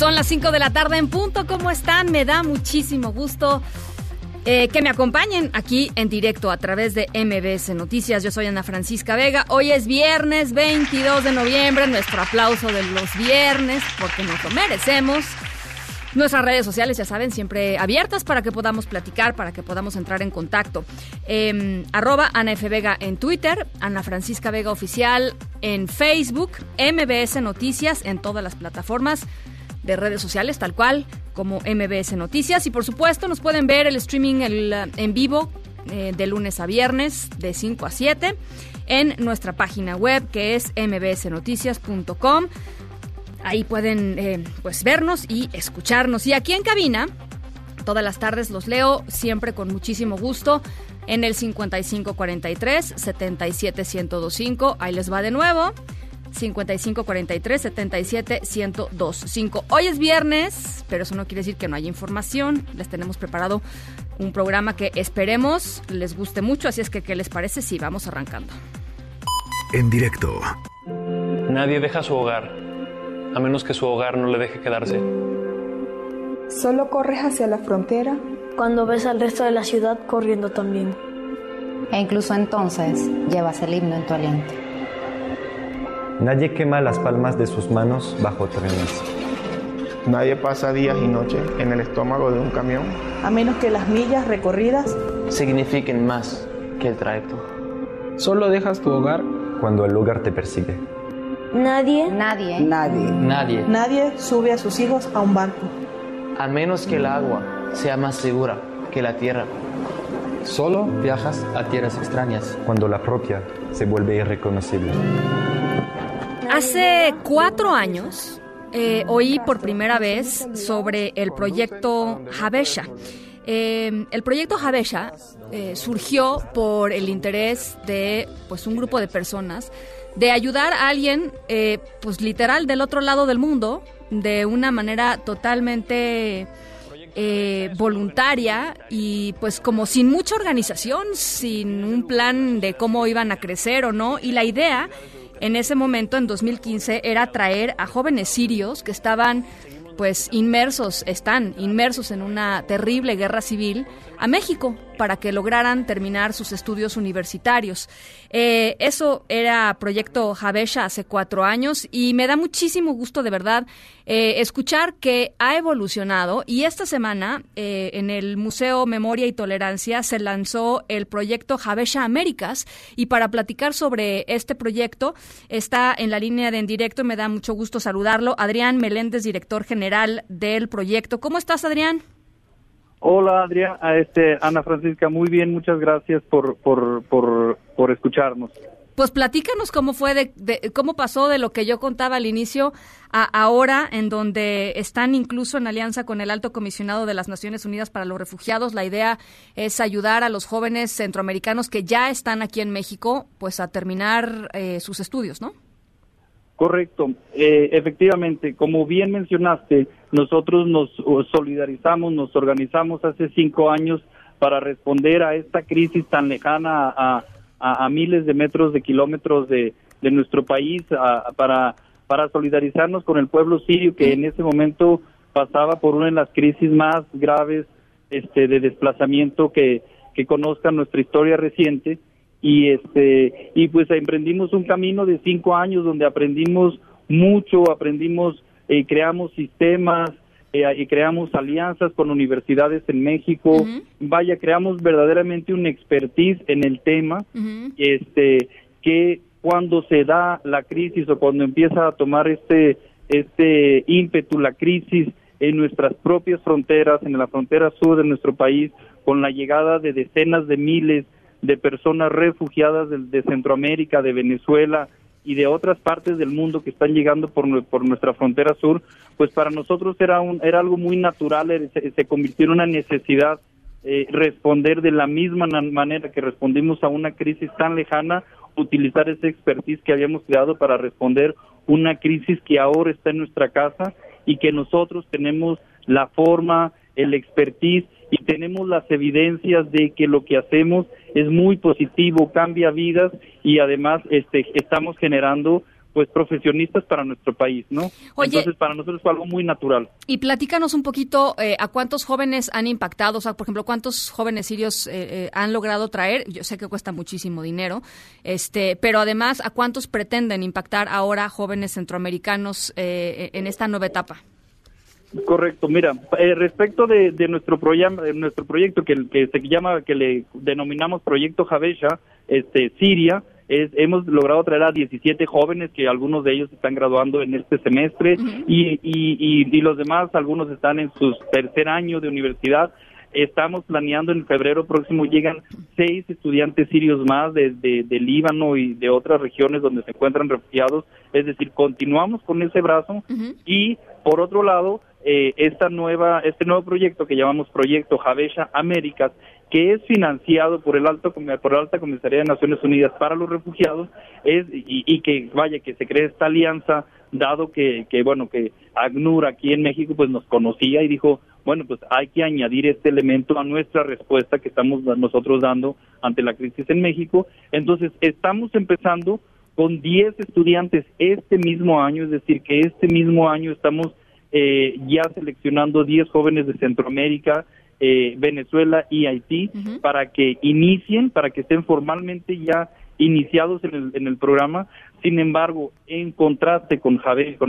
Son las 5 de la tarde en punto. ¿Cómo están? Me da muchísimo gusto eh, que me acompañen aquí en directo a través de MBS Noticias. Yo soy Ana Francisca Vega. Hoy es viernes 22 de noviembre, nuestro aplauso de los viernes, porque nos lo merecemos. Nuestras redes sociales, ya saben, siempre abiertas para que podamos platicar, para que podamos entrar en contacto. Eh, arroba Ana F. Vega en Twitter, Ana Francisca Vega Oficial en Facebook, MBS Noticias en todas las plataformas de redes sociales, tal cual como MBS Noticias. Y por supuesto, nos pueden ver el streaming el, uh, en vivo eh, de lunes a viernes, de 5 a 7, en nuestra página web que es mbsnoticias.com. Ahí pueden eh, pues vernos y escucharnos. Y aquí en cabina, todas las tardes los leo, siempre con muchísimo gusto, en el 5543 77125. Ahí les va de nuevo. 5543 77 1025. Hoy es viernes, pero eso no quiere decir que no haya información. Les tenemos preparado un programa que esperemos les guste mucho, así es que ¿qué les parece si vamos arrancando? En directo Nadie deja su hogar, a menos que su hogar no le deje quedarse. Solo corres hacia la frontera cuando ves al resto de la ciudad corriendo también. E incluso entonces llevas el himno en tu aliento. Nadie quema las palmas de sus manos bajo trenes. Nadie pasa días y noches en el estómago de un camión. a menos que las millas recorridas Signifiquen más que el trayecto. Solo dejas tu hogar Cuando el lugar te persigue. Nadie Nadie nadie. Nadie, Nadie sube a sus hijos a un barco. a menos que el agua sea más segura que la tierra. Solo viajas a tierras extrañas. Cuando la propia se vuelve irreconocible. Hace cuatro años eh, oí por primera vez sobre el proyecto Habesha. Eh, el proyecto Habesha eh, surgió por el interés de pues, un grupo de personas de ayudar a alguien, eh, pues literal, del otro lado del mundo, de una manera totalmente eh, voluntaria y pues como sin mucha organización, sin un plan de cómo iban a crecer o no. Y la idea en ese momento, en 2015, era traer a jóvenes sirios que estaban pues inmersos, están inmersos en una terrible guerra civil a México para que lograran terminar sus estudios universitarios. Eh, eso era Proyecto Habesha hace cuatro años y me da muchísimo gusto de verdad eh, escuchar que ha evolucionado y esta semana eh, en el Museo Memoria y Tolerancia se lanzó el proyecto Habesha Américas y para platicar sobre este proyecto está en la línea de en directo, me da mucho gusto saludarlo, Adrián Meléndez, director general del proyecto. ¿Cómo estás, Adrián? Hola Adrián, a este Ana Francisca, muy bien, muchas gracias por por por, por escucharnos. Pues platícanos cómo fue, de, de- cómo pasó de lo que yo contaba al inicio a ahora, en donde están incluso en alianza con el Alto Comisionado de las Naciones Unidas para los Refugiados. La idea es ayudar a los jóvenes centroamericanos que ya están aquí en México, pues a terminar eh, sus estudios, ¿no? Correcto, eh, efectivamente, como bien mencionaste, nosotros nos uh, solidarizamos, nos organizamos hace cinco años para responder a esta crisis tan lejana a, miles de metros de kilómetros de, nuestro país, para, solidarizarnos con el pueblo sirio que en ese momento pasaba por una de las crisis más graves este, de desplazamiento que conozca nuestra historia reciente y este y pues emprendimos un camino de cinco años donde aprendimos mucho aprendimos eh, creamos sistemas eh, y creamos alianzas con universidades en México. Vaya creamos verdaderamente un expertise en el tema este que cuando se da la crisis o cuando empieza a tomar este este ímpetu la crisis en nuestras propias fronteras en la frontera sur de nuestro país con la llegada de decenas de miles de personas refugiadas de, Centroamérica, de Venezuela y de otras partes del mundo que están llegando por, por nuestra frontera sur, pues para nosotros era, un, era algo muy natural, se, se convirtió en una necesidad eh, responder de la misma manera que respondimos a una crisis tan lejana, utilizar ese expertise que habíamos creado para responder una crisis que ahora está en nuestra casa y que nosotros tenemos la forma, el expertise y tenemos las evidencias de que lo que hacemos es muy positivo, cambia vidas y además este, estamos generando pues profesionistas para nuestro país, ¿no? Entonces para nosotros fue algo muy natural. Y platícanos un poquito eh, a cuántos jóvenes han impactado, o sea, por ejemplo, cuántos jóvenes sirios eh, eh, han logrado traer. Yo sé que cuesta muchísimo dinero, este, pero además a cuántos pretenden impactar ahora jóvenes centroamericanos en esta nueva etapa. Correcto, mira, eh, respecto de, nuestro programa, de nuestro proyecto que, que se llama, que le denominamos Proyecto Javesha, este, Siria, es, hemos logrado traer a 17 jóvenes que algunos de ellos están graduando en este semestre y, y, y, los demás, algunos están en su tercer año de universidad. Estamos planeando en febrero próximo llegan seis estudiantes sirios más de, de, Líbano y de otras regiones donde se encuentran refugiados. Es decir, continuamos con ese brazo y por otro lado eh, esta nueva, este nuevo proyecto que llamamos Proyecto Javesha Américas, que es financiado por el alto por la alta comisaría de Naciones Unidas para los refugiados, es y, que vaya que se cree esta alianza, dado que, que bueno que ACNUR aquí en México pues nos conocía y dijo bueno pues hay que añadir este elemento a nuestra respuesta que estamos nosotros dando ante la crisis en México, entonces estamos empezando con 10 estudiantes este mismo año, es decir que este mismo año estamos eh, ya seleccionando 10 jóvenes de Centroamérica, eh, Venezuela y Haití para que inicien, para que estén formalmente ya iniciados en el, en el programa. Sin embargo, en contraste con,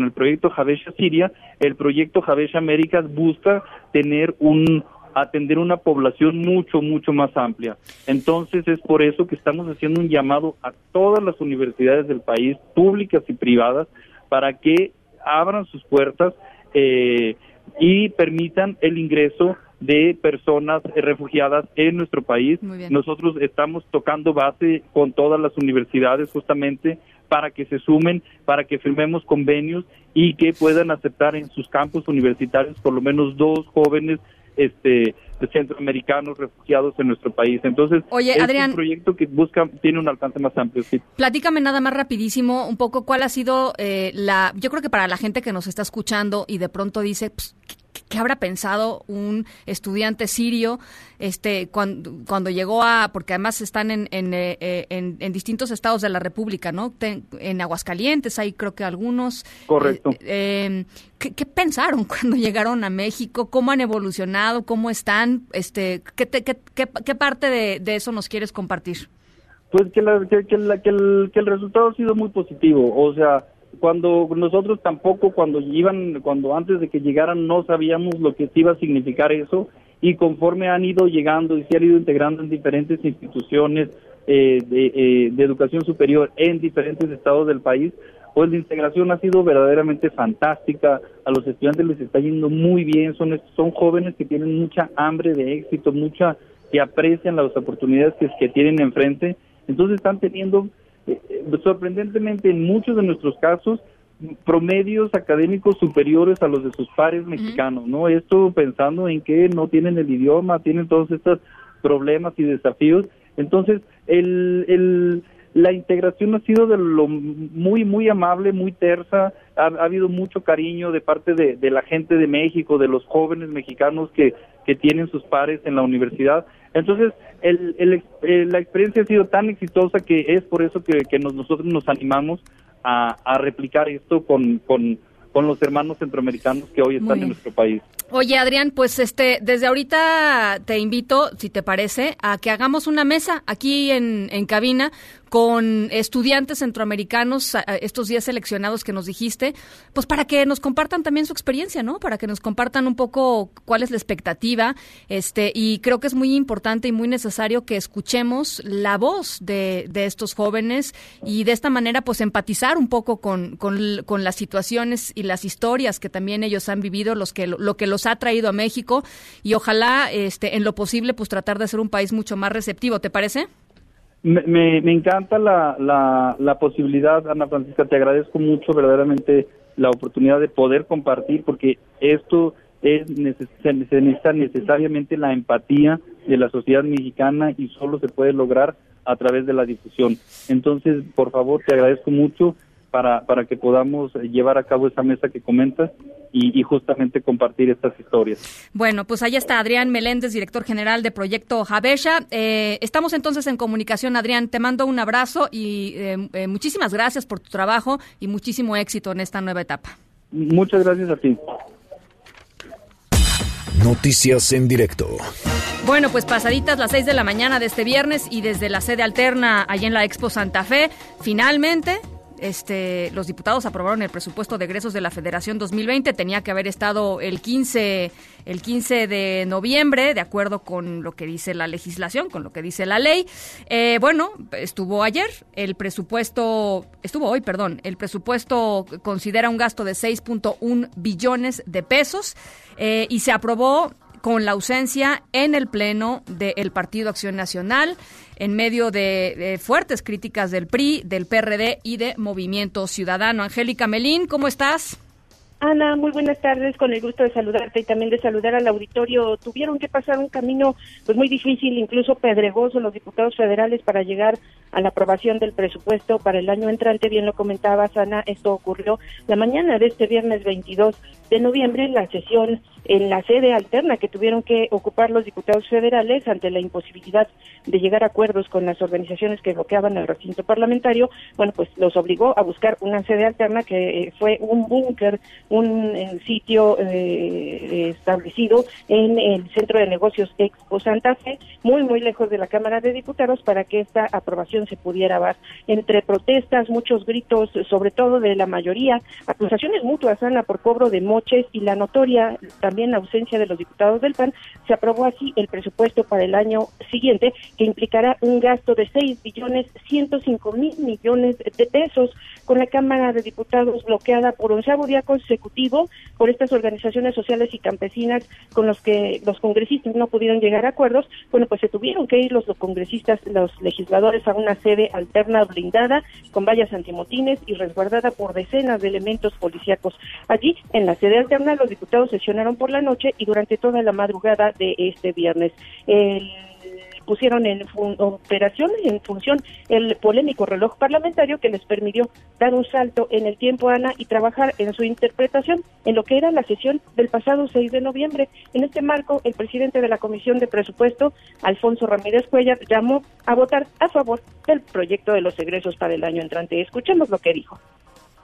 el proyecto Javesha Siria, el proyecto Javesha Américas busca tener un atender una población mucho, mucho más amplia. Entonces es por eso que estamos haciendo un llamado a todas las universidades del país, públicas y privadas, para que abran sus puertas eh, y permitan el ingreso de personas refugiadas en nuestro país. Nosotros estamos tocando base con todas las universidades justamente para que se sumen, para que firmemos convenios y que puedan aceptar en sus campus universitarios por lo menos dos jóvenes este centroamericanos refugiados en nuestro país. Entonces, Oye, es Adrián, un proyecto que busca, tiene un alcance más amplio. Sí. Platícame nada más rapidísimo un poco cuál ha sido eh, la, yo creo que para la gente que nos está escuchando y de pronto dice, pues, ¿Qué habrá pensado un estudiante sirio este, cuando, cuando llegó a, porque además están en, en, eh, en, distintos estados de la República, ¿no? en Aguascalientes hay creo que algunos. Correcto. Eh, em, ¿qué, pensaron cuando llegaron a México? ¿Cómo han evolucionado? ¿Cómo están? Este, ¿qué, qué, qué, parte de, de, eso nos quieres compartir? Pues que, la, que, que, la, que, el, que el resultado ha sido muy positivo. O sea, cuando nosotros tampoco cuando iban cuando antes de que llegaran no sabíamos lo que iba a significar eso y conforme han ido llegando y se han ido integrando en diferentes instituciones eh, eh, de, educación superior en diferentes estados del país pues la integración ha sido verdaderamente fantástica. A los estudiantes les está yendo muy bien son son jóvenes que tienen mucha hambre de éxito mucha que aprecian las oportunidades que, que tienen enfrente. Entonces están teniendo eh, sorprendentemente en muchos de nuestros casos promedios académicos superiores a los de sus pares mexicanos, ¿no? Esto pensando en que no tienen el idioma, tienen todos estos problemas y desafíos. Entonces, el, el, la integración ha sido de lo muy, muy amable, muy tersa. Ha, habido mucho cariño de parte de, de, la gente de México, de los jóvenes mexicanos que, que tienen sus pares en la universidad. Entonces, el, el, eh, la experiencia ha sido tan exitosa que es por eso que, que nosotros nos animamos a, a replicar esto con, con, con, los hermanos centroamericanos que hoy están en nuestro país. Oye, Adrián, pues este, desde ahorita te invito, si te parece, a que hagamos una mesa aquí en, en cabina con estudiantes centroamericanos, estos días seleccionados que nos dijiste, pues para que nos compartan también su experiencia, ¿no? Para que nos compartan un poco cuál es la expectativa, este, y creo que es muy importante y muy necesario que escuchemos la voz de, de estos jóvenes y de esta manera, pues empatizar un poco con, con, con, las situaciones y las historias que también ellos han vivido, los que, lo que los ha traído a México, y ojalá, este, en lo posible, pues tratar de ser un país mucho más receptivo, ¿te parece? Me, me, encanta la, la, la, posibilidad, Ana Francisca, te agradezco mucho verdaderamente la oportunidad de poder compartir, porque esto es se necesita necesariamente la empatía de la sociedad mexicana y solo se puede lograr a través de la difusión. Entonces, por favor, te agradezco mucho para, para que podamos llevar a cabo esa mesa que comentas y, justamente compartir estas historias. Bueno, pues ahí está Adrián Meléndez, director general de Proyecto Javesha. Eh, estamos entonces en comunicación, Adrián. Te mando un abrazo y eh, eh, muchísimas gracias por tu trabajo y muchísimo éxito en esta nueva etapa. Muchas gracias a ti. Noticias en directo. Bueno, pues pasaditas las 6 de la mañana de este viernes y desde la sede alterna allá en la Expo Santa Fe, finalmente este, los diputados aprobaron el presupuesto de egresos de la Federación 2020. Tenía que haber estado el 15, el 15 de noviembre, de acuerdo con lo que dice la legislación, con lo que dice la ley. Eh, bueno, estuvo ayer. El presupuesto, estuvo hoy, perdón. El presupuesto considera un gasto de 6.1 billones de pesos eh, y se aprobó con la ausencia en el Pleno del Partido Acción Nacional, en medio de, fuertes críticas del PRI, del PRD y de Movimiento Ciudadano. Angélica Melín, ¿cómo estás? Ana, muy buenas tardes, con el gusto de saludarte y también de saludar al auditorio. Tuvieron que pasar un camino pues muy difícil, incluso pedregoso, los diputados federales para llegar a la aprobación del presupuesto para el año entrante. Bien lo comentaba Ana, esto ocurrió la mañana de este viernes 22 de noviembre en la sesión en la sede alterna que tuvieron que ocupar los diputados federales ante la imposibilidad de llegar a acuerdos con las organizaciones que bloqueaban el recinto parlamentario, bueno, pues los obligó a buscar una sede alterna que eh, fue un búnker un sitio eh, establecido en el Centro de Negocios Expo Santa Fe, muy, muy lejos de la Cámara de Diputados, para que esta aprobación se pudiera dar. Entre protestas, muchos gritos, sobre todo de la mayoría, acusaciones mutuas, Ana, por cobro de moches y la notoria también ausencia de los diputados del PAN, se aprobó así el presupuesto para el año siguiente, que implicará un gasto de 6 billones 105 mil millones de pesos, con la Cámara de Diputados bloqueada por onceavo día consecutivo por estas organizaciones sociales y campesinas con los que los congresistas no pudieron llegar a acuerdos, bueno, pues se tuvieron que ir los, congresistas, los legisladores a una sede alterna blindada con vallas antimotines y resguardada por decenas de elementos policíacos. Allí, en la sede alterna, los diputados sesionaron por la noche y durante toda la madrugada de este viernes. El pusieron en operación, en función, el polémico reloj parlamentario que les permitió dar un salto en el tiempo, Ana, y trabajar en su interpretación en lo que era la sesión del pasado 6 de noviembre. En este marco, el presidente de la Comisión de Presupuesto, Alfonso Ramírez Cuellar, llamó a votar a favor del proyecto de los egresos para el año entrante. Escuchemos lo que dijo.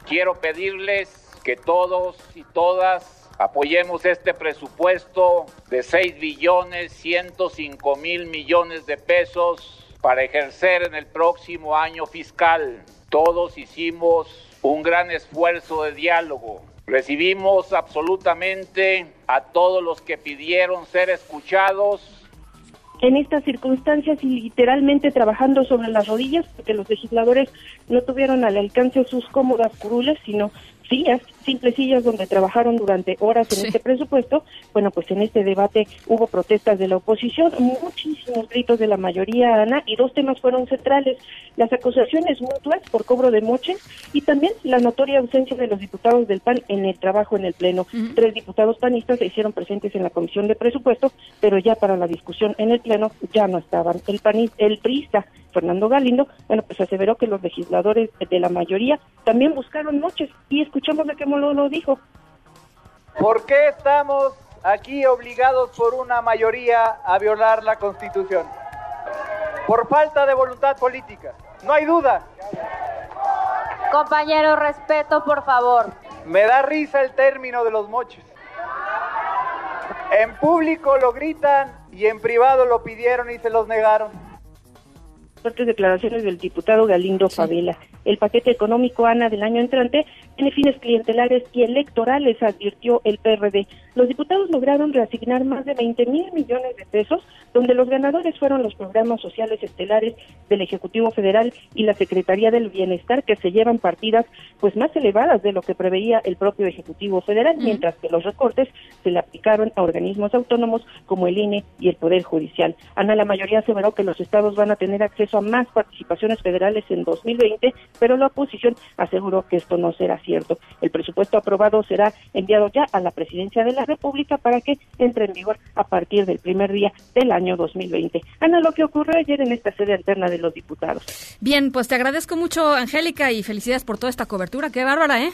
Quiero pedirles que todos y todas Apoyemos este presupuesto de 6 billones 105 mil millones de pesos para ejercer en el próximo año fiscal. Todos hicimos un gran esfuerzo de diálogo. Recibimos absolutamente a todos los que pidieron ser escuchados en estas circunstancias y literalmente trabajando sobre las rodillas, porque los legisladores no tuvieron al alcance sus cómodas curules, sino sillas, simples sillas donde trabajaron durante horas en este presupuesto. Bueno, pues en este debate hubo protestas de la oposición, muchísimos gritos de la mayoría, Ana, y dos temas fueron centrales, las acusaciones mutuas por cobro de moches y también la notoria ausencia de los diputados del PAN en el trabajo en el Pleno. Tres diputados panistas se hicieron presentes en la Comisión de Presupuesto, pero ya para la discusión en el Pleno ya no estaban. El, panista, el priista Fernando Galindo, bueno, pues aseveró que los legisladores de la mayoría también buscaron noches y escuchamos de qué modo lo dijo. ¿Por qué estamos aquí obligados por una mayoría a violar la Constitución? Por falta de voluntad política. No hay duda. Compañero, respeto, por favor. Me da risa el término de los moches. En público lo gritan y en privado lo pidieron y se los negaron fuertes declaraciones del diputado Galindo Favela. El paquete económico ANA del año entrante tiene fines clientelares y electorales, advirtió el PRD. Los diputados lograron reasignar más de 20 mil millones de pesos, donde los ganadores fueron los programas sociales estelares del Ejecutivo Federal y la Secretaría del Bienestar, que se llevan partidas pues más elevadas de lo que preveía el propio Ejecutivo Federal, mientras que los recortes se le aplicaron a organismos autónomos como el INE y el Poder Judicial. Ana, la mayoría aseveró que los estados van a tener acceso más participaciones federales en 2020, pero la oposición aseguró que esto no será cierto. El presupuesto aprobado será enviado ya a la presidencia de la República para que entre en vigor a partir del primer día del año 2020. Ana, lo que ocurrió ayer en esta sede alterna de los diputados. Bien, pues te agradezco mucho, Angélica, y felicidades por toda esta cobertura. Qué bárbara, ¿eh?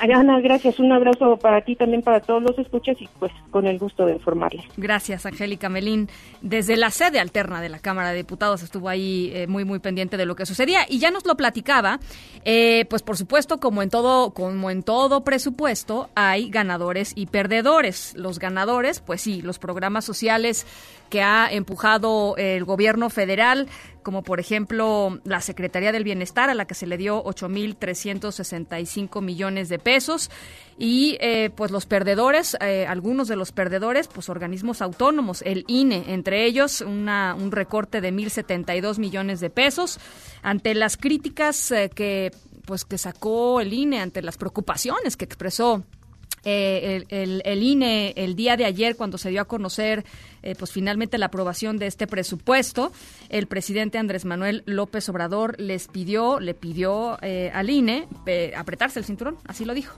Ana, gracias. Un abrazo para ti también, para todos los escuchas y pues con el gusto de informarles. Gracias, Angélica Melín. Desde la sede alterna de la Cámara de Diputados estuvo ahí eh, muy, muy pendiente de lo que sucedía y ya nos lo platicaba. Eh, pues por supuesto, como en todo, como en todo presupuesto, hay ganadores y perdedores. Los ganadores, pues sí, los programas sociales que ha empujado el gobierno federal, como por ejemplo la Secretaría del Bienestar, a la que se le dio 8.365 millones de pesos, y eh, pues los perdedores, eh, algunos de los perdedores, pues organismos autónomos, el INE, entre ellos una, un recorte de 1.072 millones de pesos, ante las críticas eh, que pues que sacó el INE, ante las preocupaciones que expresó el, el, INE el día de ayer cuando se dio a conocer eh, pues finalmente la aprobación de este presupuesto el presidente Andrés Manuel López Obrador les pidió le pidió eh, al INE apretarse el cinturón así lo dijo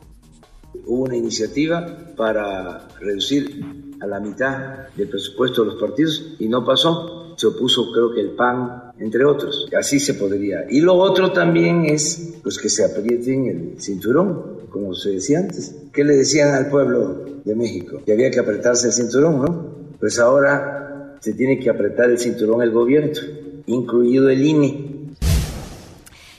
hubo una iniciativa para reducir a la mitad del presupuesto de los partidos y no pasó se opuso creo que el PAN entre otros así se podría y lo otro también es pues que se aprieten el cinturón como se decía antes. ¿Qué le decían al pueblo de México? Que había que apretarse el cinturón, ¿no? Pues ahora se tiene que apretar el cinturón el gobierno, incluido el INE.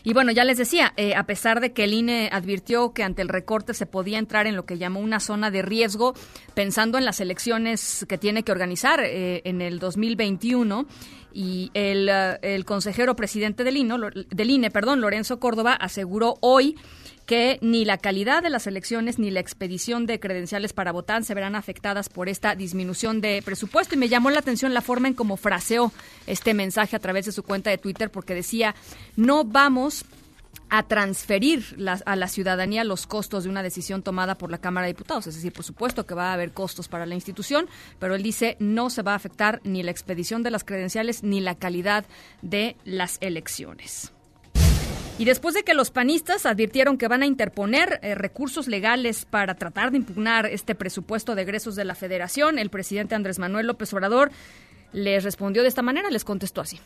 Y bueno, ya les decía, eh, a pesar de que el INE advirtió que ante el recorte se podía entrar en lo que llamó una zona de riesgo, pensando en las elecciones que tiene que organizar eh, en el 2021, y el, uh, el consejero presidente del INE, del INE perdón, Lorenzo Córdoba, aseguró hoy que ni la calidad de las elecciones ni la expedición de credenciales para votar se verán afectadas por esta disminución de presupuesto. Y me llamó la atención la forma en cómo fraseó este mensaje a través de su cuenta de Twitter, porque decía, no vamos a transferir a la ciudadanía los costos de una decisión tomada por la Cámara de Diputados. Es decir, por supuesto que va a haber costos para la institución, pero él dice no se va a afectar ni la expedición de las credenciales ni la calidad de las elecciones. Y después de que los panistas advirtieron que van a interponer eh, recursos legales para tratar de impugnar este presupuesto de egresos de la Federación, el presidente Andrés Manuel López Obrador les respondió de esta manera, les contestó así.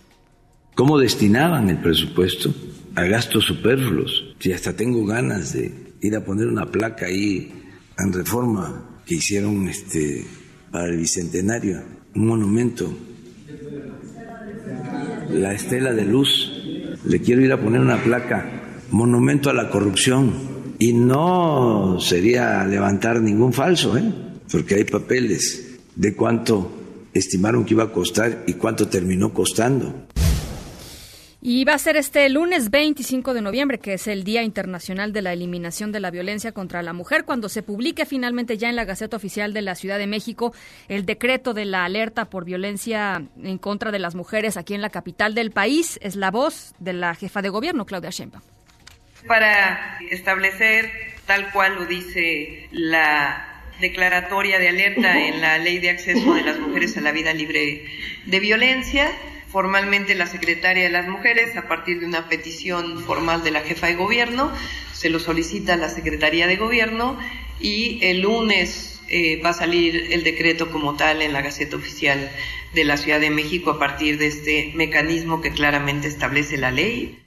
¿Cómo destinaban el presupuesto a gastos superfluos? Si hasta tengo ganas de ir a poner una placa ahí en reforma que hicieron este para el bicentenario, un monumento, la estela de luz le quiero ir a poner una placa, monumento a la corrupción, y no sería levantar ningún falso, ¿eh? porque hay papeles de cuánto estimaron que iba a costar y cuánto terminó costando. Y va a ser este lunes 25 de noviembre, que es el Día Internacional de la Eliminación de la Violencia contra la Mujer, cuando se publique finalmente ya en la Gaceta Oficial de la Ciudad de México el decreto de la alerta por violencia en contra de las mujeres aquí en la capital del país. Es la voz de la jefa de gobierno, Claudia Sheinbaum. Para establecer, tal cual lo dice la declaratoria de alerta en la Ley de Acceso de las Mujeres a la Vida Libre de Violencia, formalmente la secretaria de las mujeres a partir de una petición formal de la jefa de gobierno, se lo solicita a la Secretaría de Gobierno y el lunes eh, va a salir el decreto como tal en la Gaceta Oficial de la Ciudad de México a partir de este mecanismo que claramente establece la ley.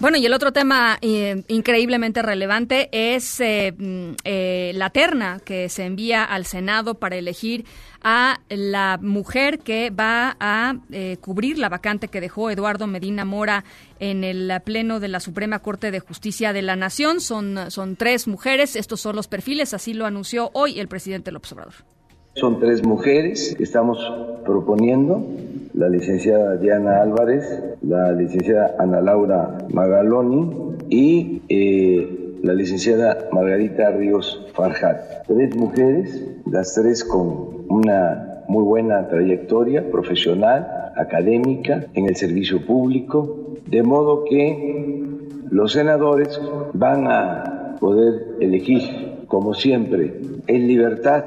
Bueno, y el otro tema eh, increíblemente relevante es eh, mm, eh, la terna que se envía al Senado para elegir a la mujer que va a cubrir la vacante que dejó Eduardo Medina Mora en el Pleno de la Suprema Corte de Justicia de la Nación. Son, son tres mujeres, estos son los perfiles, así lo anunció hoy el presidente López Obrador. Son tres mujeres que estamos proponiendo, la licenciada Diana Álvarez, la licenciada Ana Laura Magaloni y eh, la licenciada Margarita Ríos Farjat. Tres mujeres, las tres con una muy buena trayectoria profesional, académica, en el servicio público, de modo que los senadores van a poder elegir, como siempre, en libertad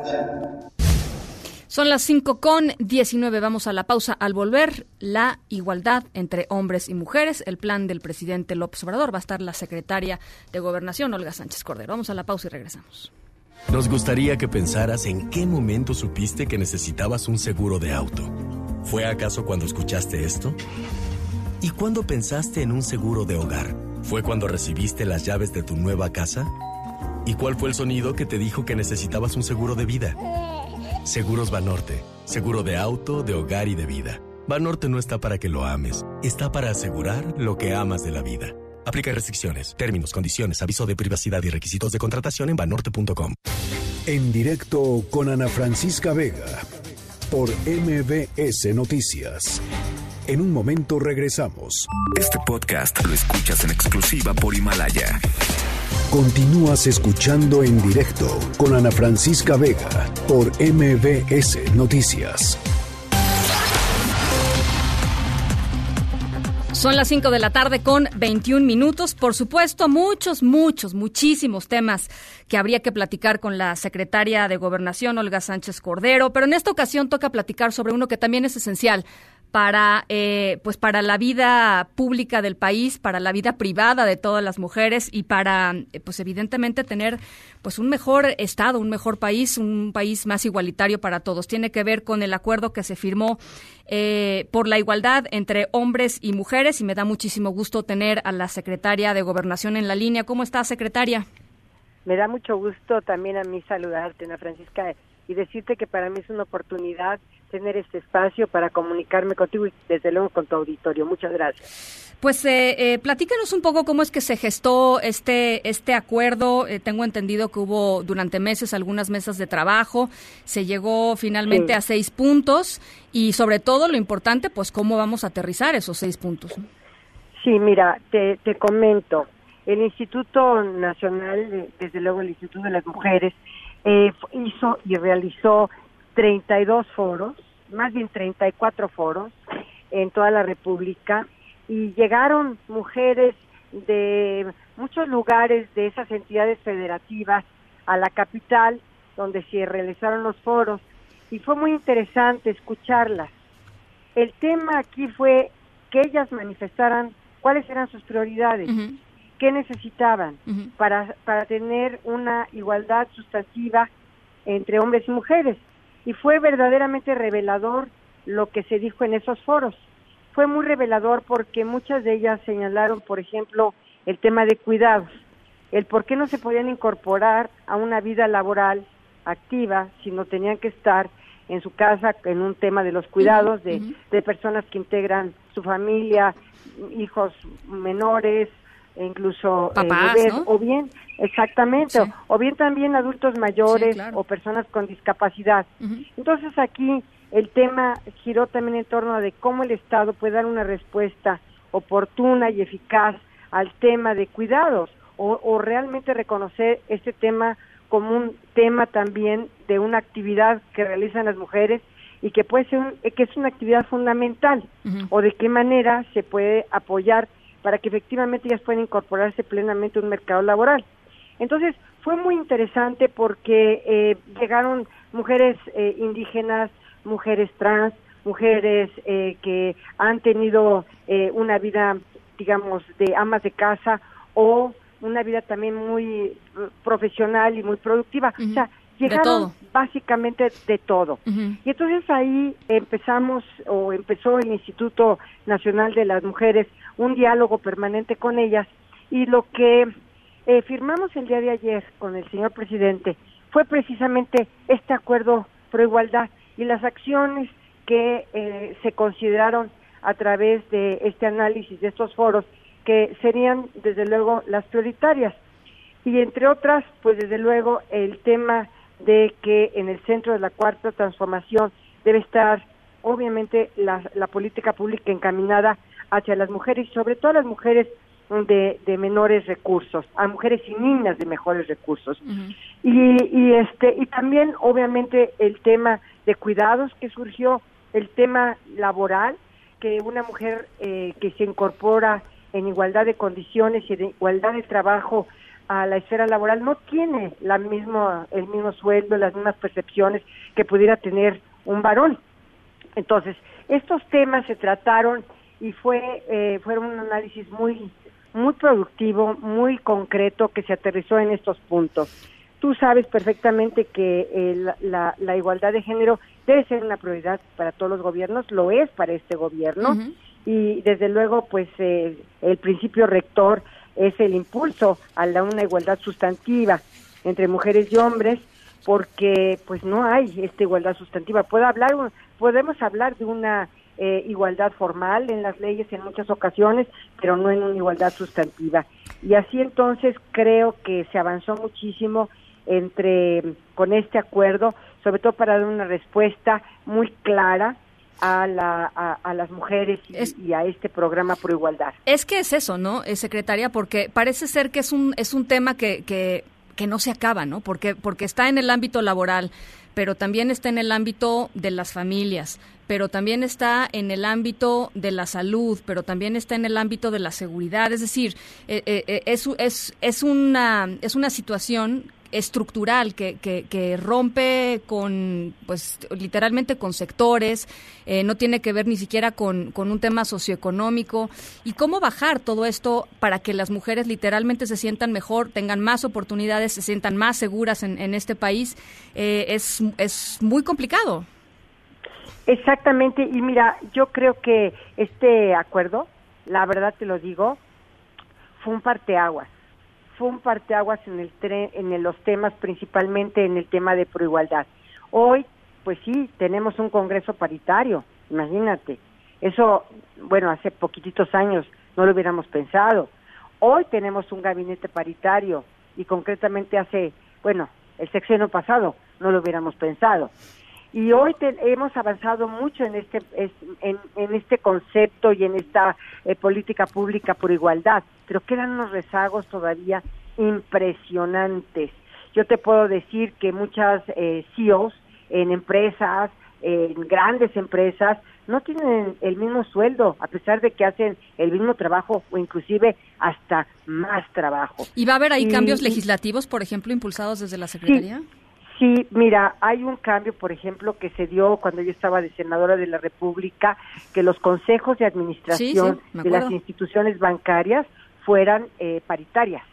Son las 5 con 19. Vamos a la pausa. Al volver, la igualdad entre hombres y mujeres. El plan del presidente López Obrador. Va a estar la secretaria de Gobernación, Olga Sánchez Cordero. Vamos a la pausa y regresamos. Nos gustaría que pensaras en qué momento supiste que necesitabas un seguro de auto. ¿Fue acaso cuando escuchaste esto? ¿Y cuándo pensaste en un seguro de hogar? ¿Fue cuando recibiste las llaves de tu nueva casa? ¿Y cuál fue el sonido que te dijo que necesitabas un seguro de vida? Seguros Banorte. Seguro de auto, de hogar y de vida. Banorte no está para que lo ames, está para asegurar lo que amas de la vida. Aplica restricciones, términos, condiciones, aviso de privacidad y requisitos de contratación en banorte.com. En directo con Ana Francisca Vega por MBS Noticias. En un momento regresamos. Este podcast lo escuchas en exclusiva por Himalaya. Continúas escuchando en directo con Ana Francisca Vega por MBS Noticias. Son las 5 de la tarde con 21 minutos. Por supuesto, muchos, muchos, muchísimos temas que habría que platicar con la secretaria de Gobernación, Olga Sánchez Cordero, pero en esta ocasión toca platicar sobre uno que también es esencial para eh, pues para la vida pública del país, para la vida privada de todas las mujeres y para eh, pues evidentemente tener pues un mejor estado, un mejor país, un país más igualitario para todos. Tiene que ver con el acuerdo que se firmó eh, por la igualdad entre hombres y mujeres y me da muchísimo gusto tener a la secretaria de Gobernación en la línea. ¿Cómo está, secretaria? Me da mucho gusto también a mí saludarte, Ana Francisca, y decirte que para mí es una oportunidad tener este espacio para comunicarme contigo y desde luego con tu auditorio. Muchas gracias. Pues eh, eh, platícanos un poco cómo es que se gestó este este acuerdo. Eh, tengo entendido que hubo durante meses algunas mesas de trabajo. Se llegó finalmente a seis puntos y sobre todo lo importante, pues cómo vamos a aterrizar esos seis puntos. Sí, mira, te, te comento. El Instituto Nacional, desde luego el Instituto de las Mujeres, hizo y realizó 32 foros, más bien 34 foros en toda la República y llegaron mujeres de muchos lugares de esas entidades federativas a la capital donde se realizaron los foros y fue muy interesante escucharlas. El tema aquí fue que ellas manifestaran cuáles eran sus prioridades, qué necesitaban para, para tener una igualdad sustantiva entre hombres y mujeres y fue verdaderamente revelador lo que se dijo en esos foros. Fue muy revelador porque muchas de ellas señalaron, por ejemplo, el tema de cuidados, el por qué no se podían incorporar a una vida laboral activa si no tenían que estar en su casa en un tema de los cuidados de, de personas que integran su familia, hijos menores, e incluso eh, bebés, o bien exactamente o bien también adultos mayores o personas con discapacidad. Entonces aquí el tema giró también en torno a de cómo el Estado puede dar una respuesta oportuna y eficaz al tema de cuidados o, o realmente reconocer este tema como un tema también de una actividad que realizan las mujeres y que puede ser que es una actividad fundamental o de qué manera se puede apoyar para que efectivamente ellas puedan incorporarse plenamente a un mercado laboral. Entonces, fue muy interesante porque eh, llegaron mujeres eh, indígenas, mujeres trans, mujeres eh, que han tenido una vida, digamos, de amas de casa o una vida también muy profesional y muy productiva. O sea, llegaron básicamente de todo. Y entonces ahí empezamos o empezó el Instituto Nacional de las Mujeres un diálogo permanente con ellas y lo que eh, firmamos el día de ayer con el señor presidente fue precisamente este acuerdo pro igualdad y las acciones que eh, se consideraron a través de este análisis de estos foros que serían desde luego las prioritarias. Y entre otras pues desde luego el tema de que en el centro de la cuarta transformación debe estar obviamente la, la política pública encaminada hacia las mujeres y sobre todo a las mujeres de, de, menores recursos, a mujeres y niñas de mejores recursos. y, y, este y también obviamente el tema de cuidados que surgió, el tema laboral, que una mujer eh, que se incorpora en igualdad de condiciones y en igualdad de trabajo a la esfera laboral no tiene la misma, el mismo sueldo, las mismas percepciones que pudiera tener un varón. Entonces, estos temas se trataron y fue eh, fueron un análisis muy muy productivo, muy concreto que se aterrizó en estos puntos. Tú sabes perfectamente que eh, la, la, igualdad de género debe ser una prioridad para todos los gobiernos, lo es para este gobierno y desde luego pues eh, el principio rector es el impulso a la, una igualdad sustantiva entre mujeres y hombres porque pues no hay esta igualdad sustantiva. Puede hablar, podemos hablar de una eh, igualdad formal en las leyes en muchas ocasiones, pero no en una igualdad sustantiva. Y así entonces creo que se avanzó muchísimo entre con este acuerdo, sobre todo para dar una respuesta muy clara a, la, a, las mujeres y, a este programa por igualdad. Es que es eso, ¿no, eh, secretaria? Porque parece ser que es un, es un tema que, que, que no se acaba, ¿no? Porque, porque está en el ámbito laboral, pero también está en el ámbito de las familias, pero también está en el ámbito de la salud, pero también está en el ámbito de la seguridad. Es decir, eh, eh, es, es, una, es una situación estructural que, que, rompe con, pues, literalmente con sectores, eh, no tiene que ver ni siquiera con, con, un tema socioeconómico. ¿Y cómo bajar todo esto para que las mujeres literalmente se sientan mejor, tengan más oportunidades, se sientan más seguras en, en este país? Eh, es, es muy complicado. Exactamente, y mira, yo creo que este acuerdo, la verdad te lo digo, fue un parteaguas fue un parteaguas en el en los temas, principalmente en el tema de proigualdad. Hoy, pues sí, tenemos un Congreso paritario, imagínate. Eso, bueno, hace poquititos años no lo hubiéramos pensado. Hoy tenemos un gabinete paritario y concretamente hace, bueno, el sexenio pasado no lo hubiéramos pensado. Y hoy hemos avanzado mucho en este, en, en este concepto y en esta eh, política pública por igualdad pero quedan unos rezagos todavía impresionantes. Yo te puedo decir que muchas eh, CEOs en empresas, en grandes empresas, no tienen el mismo sueldo, a pesar de que hacen el mismo trabajo o inclusive hasta más trabajo. ¿Y va a haber ahí cambios legislativos, por ejemplo, impulsados desde la Secretaría? Sí, mira, hay un cambio, por ejemplo, que se dio cuando yo estaba de senadora de la República, que los consejos de administración de las instituciones bancarias fueran eh, paritarias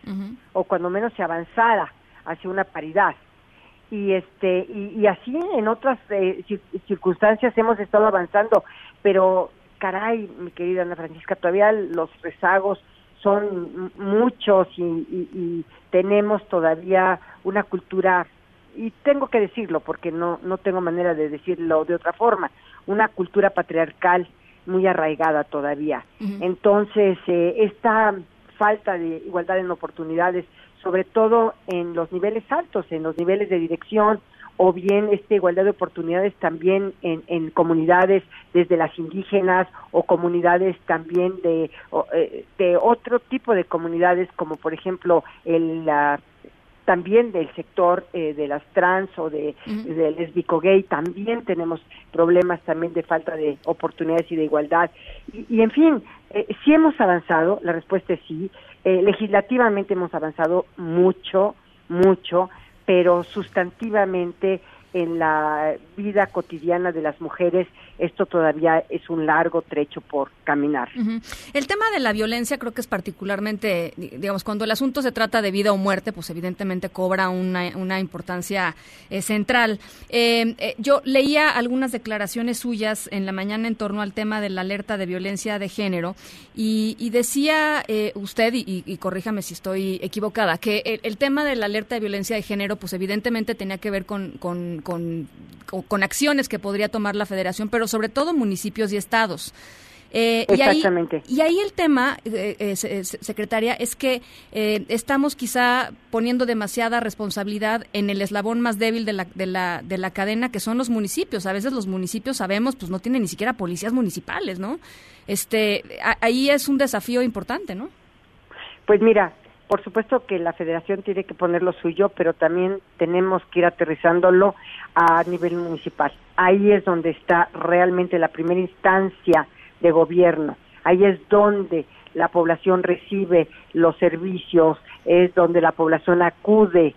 o cuando menos se avanzara hacia una paridad. Y este y, así en otras eh, circunstancias hemos estado avanzando pero caray mi querida Ana Francisca todavía los rezagos son muchos y, y, tenemos todavía una cultura y tengo que decirlo porque no no tengo manera de decirlo de otra forma una cultura patriarcal muy arraigada todavía. Entonces eh, esta falta de igualdad en oportunidades, sobre todo en los niveles altos, en los niveles de dirección, o bien esta igualdad de oportunidades también en, en comunidades desde las indígenas o comunidades también de, eh, de otro tipo de comunidades como por ejemplo el, la también del sector eh, de las trans o de, lesbico gay también tenemos problemas también de falta de oportunidades y de igualdad. Y, en fin eh, sí hemos avanzado la respuesta es sí. Eh, legislativamente hemos avanzado mucho mucho pero sustantivamente en la vida cotidiana de las mujeres, esto todavía es un largo trecho por caminar. El tema de la violencia creo que es particularmente, digamos, cuando el asunto se trata de vida o muerte, pues evidentemente cobra una, una importancia eh, central. Eh, eh, yo leía algunas declaraciones suyas en la mañana en torno al tema de la alerta de violencia de género y, decía usted, y, corríjame si estoy equivocada, que el, tema de la alerta de violencia de género, pues evidentemente tenía que ver con con, con acciones que podría tomar la federación, pero sobre todo municipios y estados. Eh, Exactamente. Y ahí, el tema, eh, eh, secretaria, es que estamos quizá poniendo demasiada responsabilidad en el eslabón más débil de la, de, la, de la cadena, que son los municipios. A veces los municipios, sabemos, pues no tienen ni siquiera policías municipales, ¿no? Este, ahí es un desafío importante, ¿no? Pues mira, por supuesto que la federación tiene que poner lo suyo, pero también tenemos que ir aterrizándolo a nivel municipal. Ahí es donde está realmente la primera instancia de gobierno. Ahí es donde la población recibe los servicios, es donde la población acude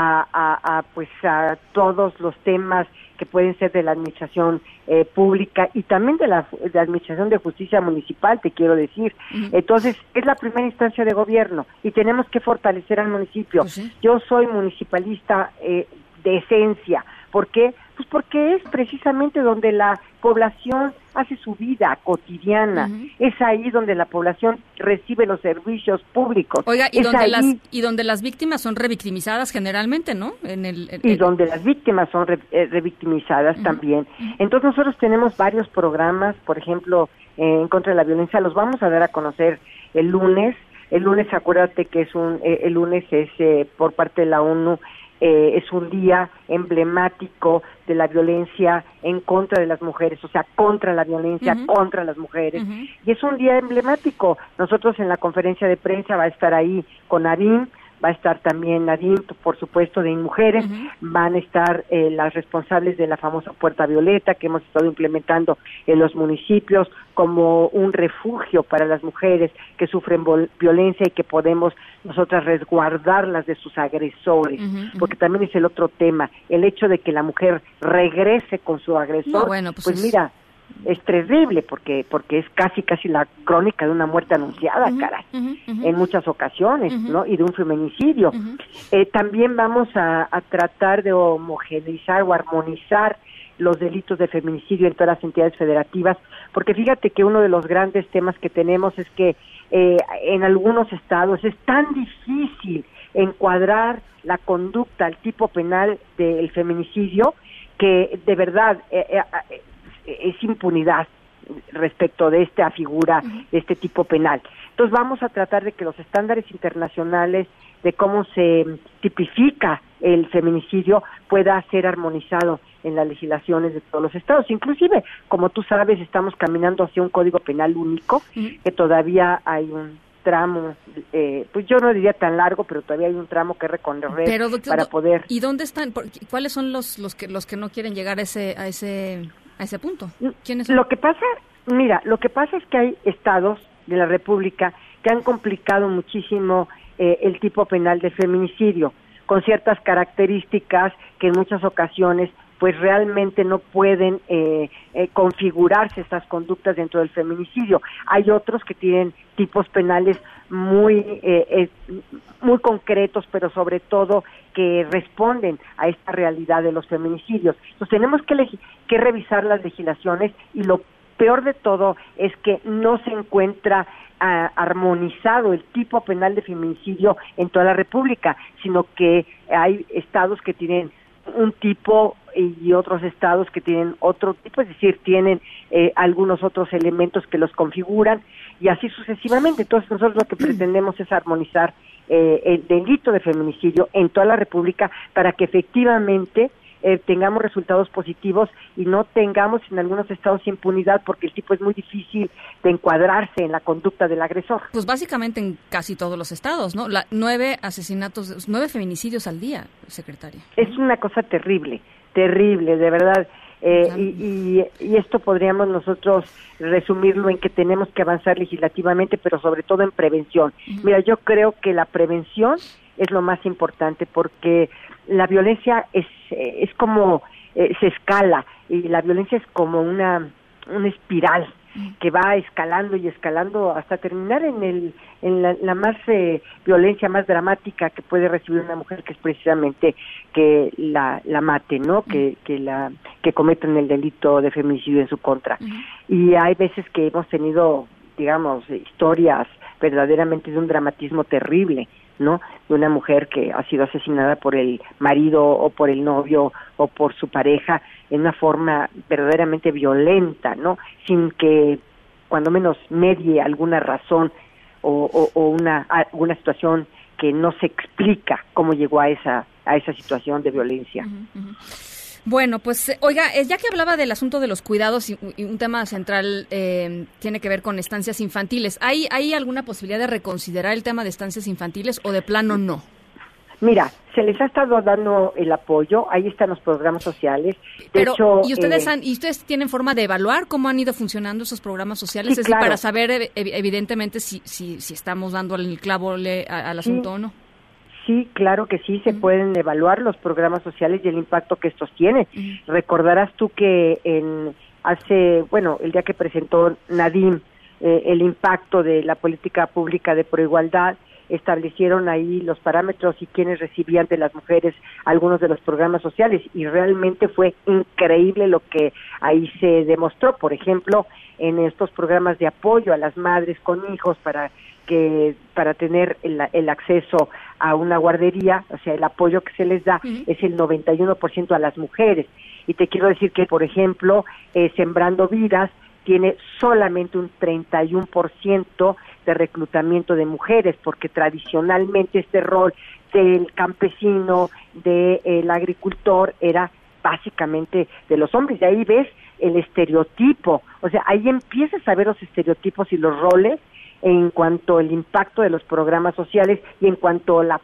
a, pues a todos los temas que pueden ser de la administración eh, pública y también de la, administración de justicia municipal, te quiero decir. Entonces, es la primera instancia de gobierno y tenemos que fortalecer al municipio. Pues Yo soy municipalista eh, de esencia. ¿Por qué? Pues porque es precisamente donde la población hace su vida cotidiana. Es ahí donde la población recibe los servicios públicos. Oiga, y, donde, las, y donde las víctimas son revictimizadas generalmente, ¿no? En el, y donde las víctimas son eh, revictimizadas también. Entonces nosotros tenemos varios programas, por ejemplo, en contra de la violencia, los vamos a dar a conocer el lunes. El lunes, acuérdate que es un, eh, el lunes es eh, por parte de la ONU eh, es un día emblemático de la violencia en contra de las mujeres, o sea, contra la violencia contra las mujeres. Y es un día emblemático. Nosotros en la conferencia de prensa va a estar ahí con Arim, va a estar también Nadine, por supuesto, de Mujeres, van a estar eh, las responsables de la famosa Puerta Violeta que hemos estado implementando en los municipios como un refugio para las mujeres que sufren violencia y que podemos nosotras resguardarlas de sus agresores, porque también es el otro tema, el hecho de que la mujer regrese con su agresor, pues, pues mira, es terrible porque porque es casi casi la crónica de una muerte anunciada, cara, en muchas ocasiones, ¿no? Y de un feminicidio. Eh, también vamos a, tratar de homogeneizar o armonizar los delitos de feminicidio en todas las entidades federativas, porque fíjate que uno de los grandes temas que tenemos es que eh, en algunos estados es tan difícil encuadrar la conducta, el tipo penal del feminicidio, que de verdad eh, eh es impunidad respecto de esta figura, de este tipo penal. Entonces vamos a tratar de que los estándares internacionales de cómo se tipifica el feminicidio pueda ser armonizado en las legislaciones de todos los estados. Inclusive, como tú sabes, estamos caminando hacia un código penal único, que todavía hay un tramo, eh, pues yo no diría tan largo, pero todavía hay un tramo que recorrer para poder. ¿Y dónde están? ¿Cuáles son los los que los que no quieren llegar a ese a ese a ese punto? ¿Quiénes Lo que pasa, mira, lo que pasa es que hay estados de la República que han complicado muchísimo eh, el tipo penal de feminicidio, con ciertas características que en muchas ocasiones pues realmente no pueden eh, eh, configurarse estas conductas dentro del feminicidio. Hay otros que tienen tipos penales muy eh, muy concretos, pero sobre todo que responden a esta realidad de los feminicidios. Entonces tenemos que, revisar las legislaciones y lo peor de todo es que no se encuentra ah, armonizado el tipo penal de feminicidio en toda la República, sino que hay estados que tienen un tipo y otros estados que tienen otro tipo, es decir, tienen eh, algunos otros elementos que los configuran y así sucesivamente. Entonces nosotros lo que pretendemos es armonizar eh, el delito de feminicidio en toda la República para que efectivamente eh, tengamos resultados positivos y no tengamos en algunos estados impunidad porque el tipo es muy difícil de encuadrarse en la conducta del agresor. Pues básicamente en casi todos los estados, ¿no? La, nueve asesinatos, nueve feminicidios al día, secretaria. Es una cosa terrible, terrible, de verdad. Eh, y, y, esto podríamos nosotros resumirlo en que tenemos que avanzar legislativamente, pero sobre todo en prevención. Mira, yo creo que la prevención es lo más importante porque la violencia es, es como, eh, se escala y la violencia es como una, una espiral que va escalando y escalando hasta terminar en el en la, más eh, violencia más dramática que puede recibir una mujer que es precisamente que la, la mate no que, que la que cometan el delito de feminicidio en su contra. Y hay veces que hemos tenido digamos historias verdaderamente de un dramatismo terrible ¿no? De una mujer que ha sido asesinada por el marido o por el novio o por su pareja en una forma verdaderamente violenta, ¿no? Sin que cuando menos medie alguna razón o, o, una, alguna situación que no se explica cómo llegó a esa a esa situación de violencia. Bueno, pues eh, oiga, eh, ya que hablaba del asunto de los cuidados y, un tema central eh, tiene que ver con estancias infantiles, ¿hay, ¿hay alguna posibilidad de reconsiderar el tema de estancias infantiles o de plano no? Mira, se les ha estado dando el apoyo, ahí están los programas sociales. Pero, ¿y ustedes, ¿y ustedes tienen forma de evaluar cómo han ido funcionando esos programas sociales? es decir, para saber evidentemente si, si, si estamos dando el clavo al asunto o no. Sí, claro que sí, se pueden evaluar los programas sociales y el impacto que estos tienen. Recordarás tú que en hace, bueno, el día que presentó Nadim eh, el impacto de la política pública de proigualdad, establecieron ahí los parámetros y quienes recibían de las mujeres algunos de los programas sociales. Y realmente fue increíble lo que ahí se demostró, por ejemplo, en estos programas de apoyo a las madres con hijos para que para tener el, acceso a una guardería, o sea, el apoyo que se les da es el 91% a las mujeres. Y te quiero decir que, por ejemplo, eh, Sembrando Vidas tiene solamente un 31% de reclutamiento de mujeres, porque tradicionalmente este rol del campesino, del agricultor, era básicamente de los hombres. Y ahí ves el estereotipo, o sea, ahí empiezas a ver los estereotipos y los roles en cuanto al impacto de los programas sociales y en cuanto la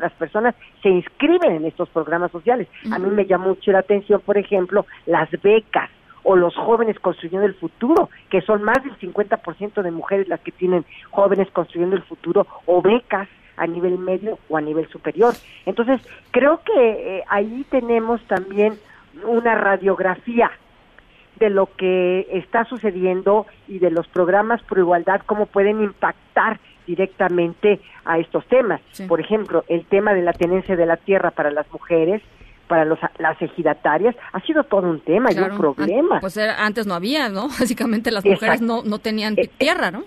las personas se inscriben en estos programas sociales. A mí me llama mucho la atención, por ejemplo, las becas o los jóvenes construyendo el futuro, que son más del 50% de mujeres las que tienen jóvenes construyendo el futuro o becas a nivel medio o a nivel superior. Entonces, creo que eh, ahí tenemos también una radiografía de lo que está sucediendo y de los programas por igualdad, cómo pueden impactar directamente a estos temas. Por ejemplo, el tema de la tenencia de la tierra para las mujeres, para los, las ejidatarias, ha sido todo un tema y un problema. Pues antes no había, ¿no? Básicamente las mujeres no, no tenían eh, tierra, ¿no?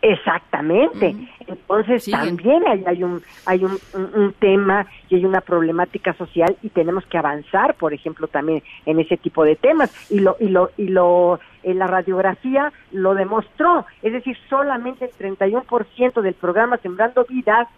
Exactamente. Entonces también hay, hay, un hay un, un, tema y hay una problemática social y tenemos que avanzar, por ejemplo, también en ese tipo de temas. Y lo y lo y lo en la radiografía lo demostró, es decir, solamente el 31% del programa Sembrando Vidas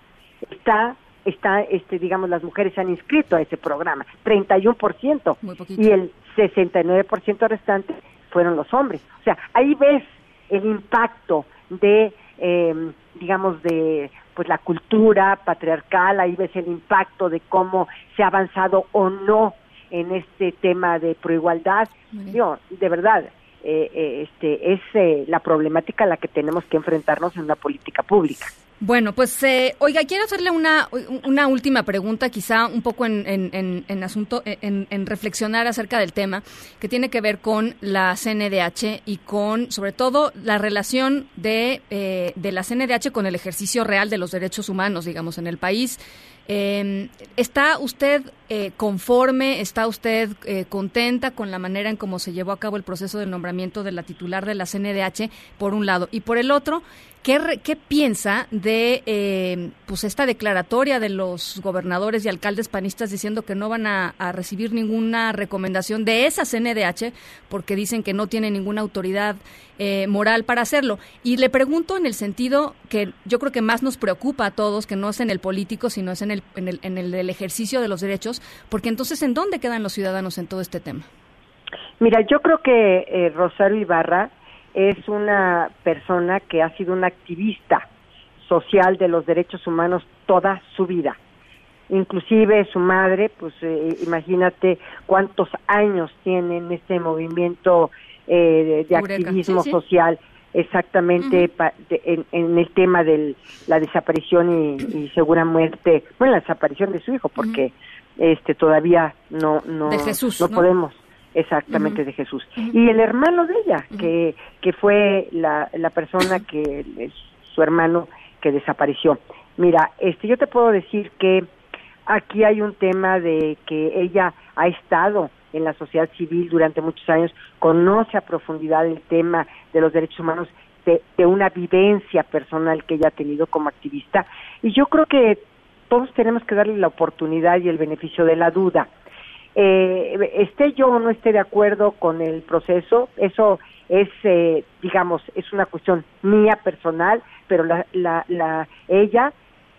está está este digamos las mujeres se han inscrito a ese programa, 31% y el 69% restante fueron los hombres. O sea, ahí ves el impacto de, eh, digamos, de pues la cultura patriarcal, ahí ves el impacto de cómo se ha avanzado o no en este tema de proigualdad. Yo, de verdad, eh, eh, este, es la problemática a la que tenemos que enfrentarnos en una política pública. Bueno, pues, eh, oiga, quiero hacerle una, una última pregunta, quizá un poco en, en, en, asunto, en, reflexionar acerca del tema, que tiene que ver con la CNDH y con, sobre todo, la relación de, eh, de la CNDH con el ejercicio real de los derechos humanos, digamos, en el país. Eh, ¿Está usted eh, conforme, está usted eh, contenta con la manera en cómo se llevó a cabo el proceso de nombramiento de la titular de la CNDH, por un lado? Y por el otro, ¿qué, qué piensa de eh, pues esta declaratoria de los gobernadores y alcaldes panistas diciendo que no van a, recibir ninguna recomendación de esa CNDH porque dicen que no tiene ninguna autoridad eh, moral para hacerlo? Y le pregunto en el sentido que yo creo que más nos preocupa a todos, que no es en el político, sino es en el, en el, en el ejercicio de los derechos porque entonces, ¿en dónde quedan los ciudadanos en todo este tema? Mira, yo creo que eh, Rosario Ibarra es una persona que ha sido una activista social de los derechos humanos toda su vida. Inclusive su madre, pues eh, imagínate cuántos años tiene en este movimiento eh, de, activismo social exactamente en, el tema de la desaparición y, segura muerte, bueno, la desaparición de su hijo, porque este todavía no no no, podemos exactamente de Jesús. Y el hermano de ella que que fue la, la persona que su hermano que desapareció. Mira este yo te puedo decir que aquí hay un tema de que ella ha estado en la sociedad civil durante muchos años, conoce a profundidad el tema de los derechos humanos, de, de, una vivencia personal que ella ha tenido como activista. Y yo creo que todos tenemos que darle la oportunidad y el beneficio de la duda. Eh, esté yo o no esté de acuerdo con el proceso, eso es, eh, digamos, es una cuestión mía personal, pero la, la, la, ella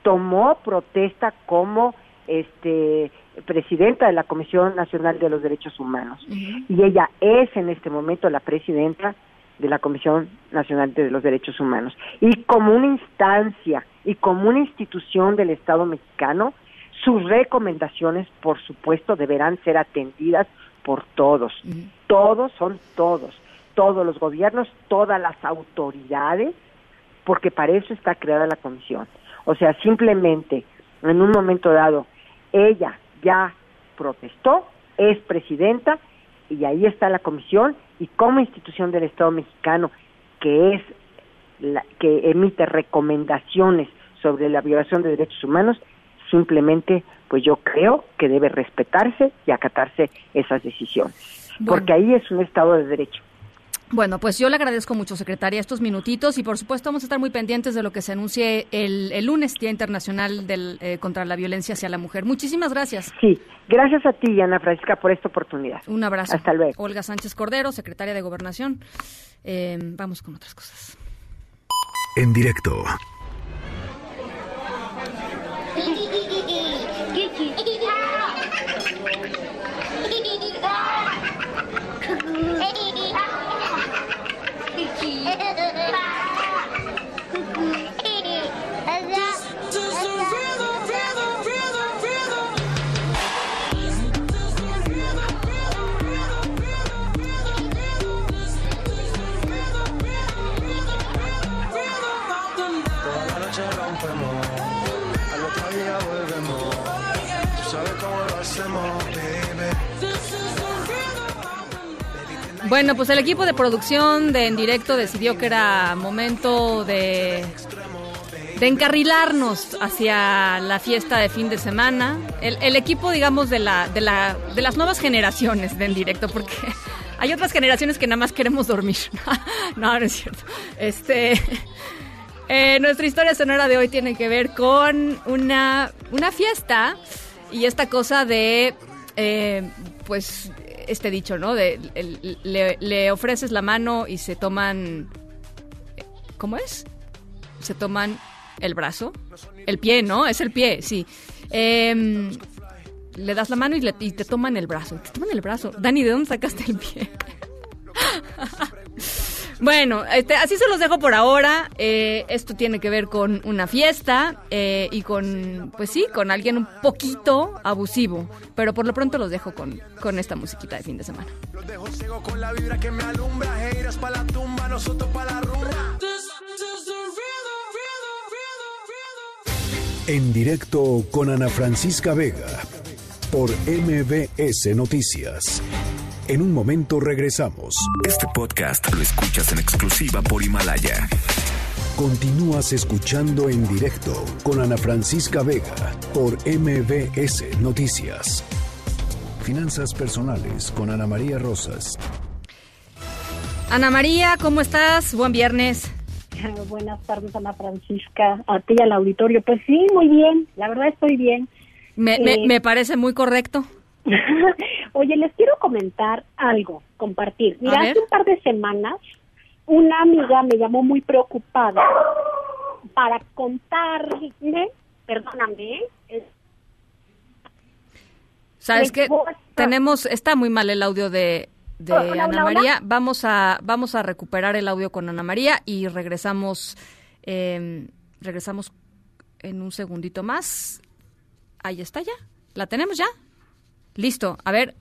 tomó protesta como este presidenta de la Comisión Nacional de los Derechos Humanos y ella es en este momento la presidenta de la Comisión Nacional de los Derechos Humanos. Y como una instancia y como una institución del Estado mexicano, sus recomendaciones, por supuesto, deberán ser atendidas por todos. Todos son todos. Todos los gobiernos, todas las autoridades, porque para eso está creada la comisión. O sea, simplemente en un momento dado ella ya protestó, es presidenta y ahí está la comisión y como institución del Estado mexicano que es la, que emite recomendaciones sobre la violación de derechos humanos, simplemente pues yo creo que debe respetarse y acatarse esas decisiones, porque ahí es un Estado de Derecho. Bueno, pues yo le agradezco mucho, secretaria, estos minutitos y por supuesto vamos a estar muy pendientes de lo que se anuncie el, lunes, Día Internacional del, eh, contra la Violencia hacia la Mujer. Muchísimas gracias. Sí, gracias a ti, Ana Francisca, por esta oportunidad. Un abrazo. Hasta luego. Olga Sánchez Cordero, secretaria de Gobernación. Eh, vamos con otras cosas. En directo. Bueno, pues el equipo de producción de En Directo decidió que era momento de, encarrilarnos hacia la fiesta de fin de semana. El, equipo, digamos, de, la, de, la, de las nuevas generaciones de En Directo, porque hay otras generaciones que nada más queremos dormir. no, no es cierto. Este, eh, nuestra historia sonora de hoy tiene que ver con una, una fiesta y esta cosa de, eh, pues, este dicho, ¿no? De, le, ofreces la mano y se toman... ¿Cómo es? Se toman el brazo. El pie, ¿no? Es el pie, sí. Em, le das la mano y, y, te toman el brazo. Te toman el brazo. Dani, ¿de dónde sacaste el pie? Bueno, este, así se los dejo por ahora. Eh, esto tiene que ver con una fiesta eh, y con, pues sí, con alguien un poquito abusivo. Pero por lo pronto los dejo con, con esta musiquita de fin de semana. Los dejo ciego con la vibra que me alumbra. Heiras para la tumba, nosotros para la rumba. En directo con Ana Francisca Vega por MBS Noticias. En un momento regresamos. Este podcast lo escuchas en exclusiva por Himalaya. Continúas escuchando en directo con Ana Francisca Vega por MBS Noticias. Finanzas personales con Ana María Rosas. Ana María, ¿cómo estás? Buen viernes. Buenas tardes, Ana Francisca. A ti al auditorio. Pues sí, muy bien. La verdad estoy bien. Me, me, eh, me parece muy correcto. Oye, les quiero comentar algo, compartir. Mira, hace un par de semanas una amiga me llamó muy preocupada para contarme, perdóname, ¿Sabes qué? Tenemos, está muy mal el audio de, de Ana María. Vamos a, vamos a recuperar el audio con Ana María y regresamos, eh, regresamos en un segundito más. Ahí está ya. ¿La tenemos ya? Listo, a ver,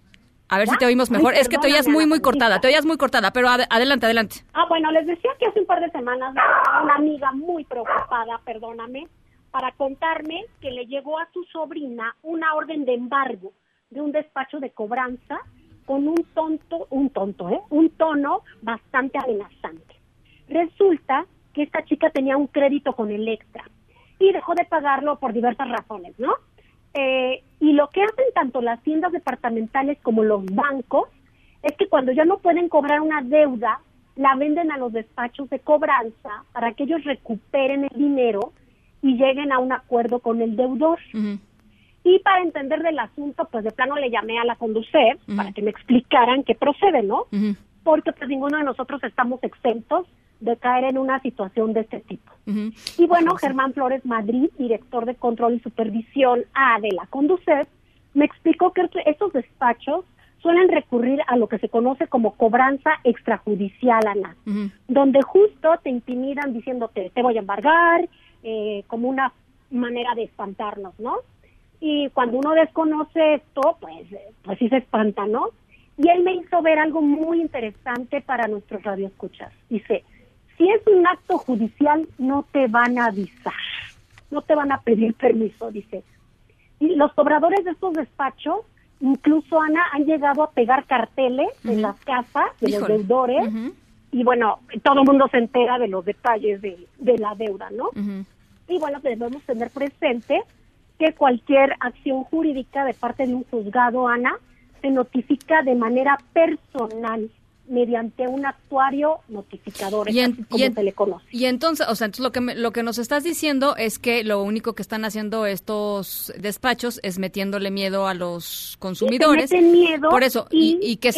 a ver si te oímos mejor. es que te oías muy, muy cortada, te oías muy cortada, pero adelante, adelante. Ah, bueno, les decía que hace un par de semanas una amiga muy preocupada, perdóname, para contarme que le llegó a su sobrina una orden de embargo de un despacho de cobranza con un tonto, un tonto, ¿eh? Un tono bastante amenazante. Resulta que esta chica tenía un crédito con Electra y dejó de pagarlo por diversas razones, ¿no? Eh, y lo que hacen tanto las tiendas departamentales como los bancos es que cuando ya no pueden cobrar una deuda, la venden a los despachos de cobranza para que ellos recuperen el dinero y lleguen a un acuerdo con el deudor. Y para entender del asunto, pues de plano le llamé a la conducir para que me explicaran qué procede, ¿no? Porque pues ninguno de nosotros estamos exentos de caer en una situación de este tipo. Y bueno, Germán Flores Madrid, director de control y supervisión A de la Conducet, me explicó que estos despachos suelen recurrir a lo que se conoce como cobranza extrajudicial, Ana, donde justo te intimidan diciéndote, te voy a embargar, eh, como una manera de espantarnos, ¿no? Y cuando uno desconoce esto, pues, pues sí se espanta, ¿no? Y él me hizo ver algo muy interesante para nuestros radioescuchas. Dice, si es un acto judicial, no te van a avisar. no te van a pedir permiso, dice. Y los cobradores de estos despachos, incluso Ana, han llegado a pegar carteles en las casas de los deudores y bueno, todo el mundo se entera de los detalles de, de la deuda, ¿no? Y bueno, debemos tener presente que cualquier acción jurídica de parte de un juzgado, Ana, se notifica de manera personal mediante un actuario notificador, y como se le conoce. Y entonces, o sea, entonces lo que lo que nos estás diciendo es que lo único que están haciendo estos despachos es metiéndole miedo a los consumidores. miedo. Por eso, y, y, que,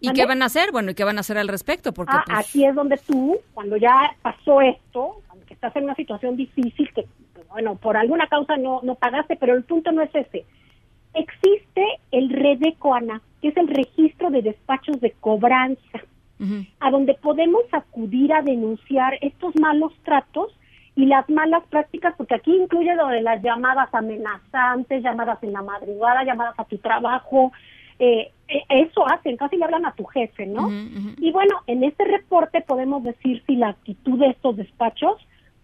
y, qué van a hacer, bueno, y qué van a hacer al respecto, porque ah, pues aquí es donde tú, cuando ya pasó esto, que estás en una situación difícil, que bueno, por alguna causa no no pagaste, pero el punto no es ese existe el REDECOANA, que es el registro de despachos de cobranza, a donde podemos acudir a denunciar estos malos tratos y las malas prácticas, porque aquí incluye lo de las llamadas amenazantes, llamadas en la madrugada, llamadas a tu trabajo, eh, eh, eso hacen, casi le hablan a tu jefe, ¿no? Y bueno, en este reporte podemos decir si la actitud de estos despachos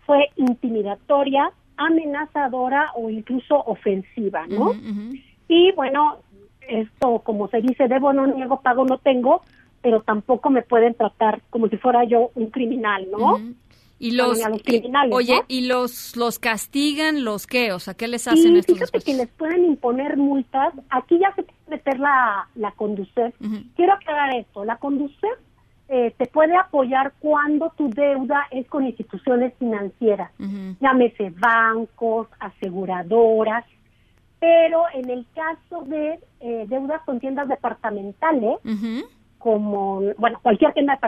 fue intimidatoria, amenazadora o incluso ofensiva, ¿no? Y bueno, esto, como se dice, debo, no niego, pago, no tengo, pero tampoco me pueden tratar como si fuera yo un criminal, ¿no? Y los, criminales, oye, ¿y los los castigan los qué? O sea, ¿qué les hacen sí, estos fíjate que les pueden imponer multas. Aquí ya se puede meter la, la Conducef. Quiero aclarar esto. La Conducef eh, te puede apoyar cuando tu deuda es con instituciones financieras. Llámese bancos, aseguradoras, pero en el caso de eh, deudas con tiendas departamentales, como, bueno, cualquier tienda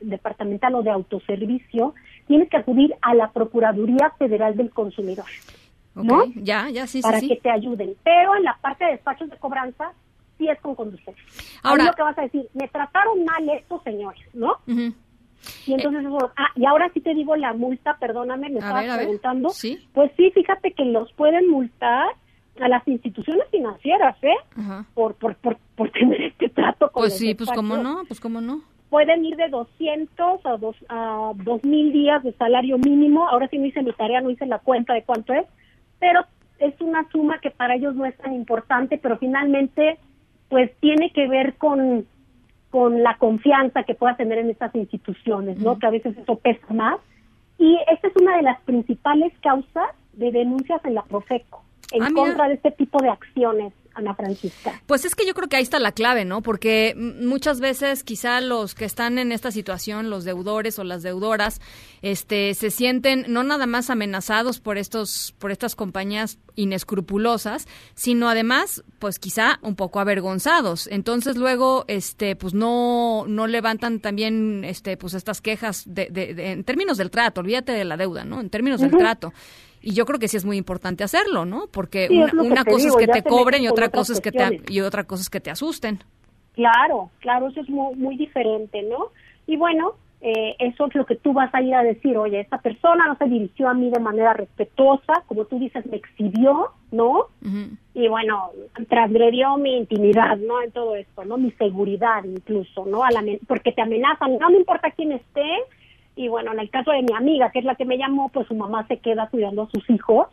departamental o de autoservicio, tienes que acudir a la Procuraduría Federal del Consumidor. ¿no? Ya, ya, sí, Para sí, que te ayuden. Pero en la parte de despachos de cobranza, sí es con conductor. Ahora lo que vas a decir, me trataron mal estos señores, ¿no? Y entonces, ah, y ahora sí te digo la multa, perdóname, me estabas preguntando. ¿Sí? Pues sí, fíjate que los pueden multar a las instituciones financieras, ¿eh? Por, por, por, por, tener este trato con Pues sí, pues cómo no, pues cómo no. Pueden ir de 200 a, dos, a 2.000 días de salario mínimo. Ahora sí no hice mi tarea, no hice la cuenta de cuánto es, pero es una suma que para ellos no es tan importante, pero finalmente pues tiene que ver con, con la confianza que pueda tener en estas instituciones, ¿no? Que a veces eso pesa más. Y esta es una de las principales causas de denuncias en la Profeco en ah, contra de este tipo de acciones, Ana Francisca. Pues es que yo creo que ahí está la clave, ¿no? Porque muchas veces quizá los que están en esta situación, los deudores o las deudoras, este, se sienten no nada más amenazados por estos, por estas compañías inescrupulosas, sino además, pues quizá un poco avergonzados. Entonces luego, este, pues no, no levantan también, este, pues estas quejas de, de, en términos del trato. Olvídate de la deuda, ¿no? En términos del trato. Y yo creo que sí es muy importante hacerlo, ¿no? Porque una, cosa es que te cobren y otra cosa es que te y otra cosa es que te asusten. Claro, claro, eso es muy, muy diferente, ¿no? Y bueno, eh, eso es lo que tú vas a ir a decir, oye, esta persona no se dirigió a mí de manera respetuosa, como tú dices, me exhibió, ¿no? Y bueno, transgredió mi intimidad, ¿no? En todo esto, ¿no? Mi seguridad incluso, ¿no? A la, porque te amenazan, no me importa quién esté, y bueno, en el caso de mi amiga, que es la que me llamó, pues su mamá se queda cuidando a sus hijos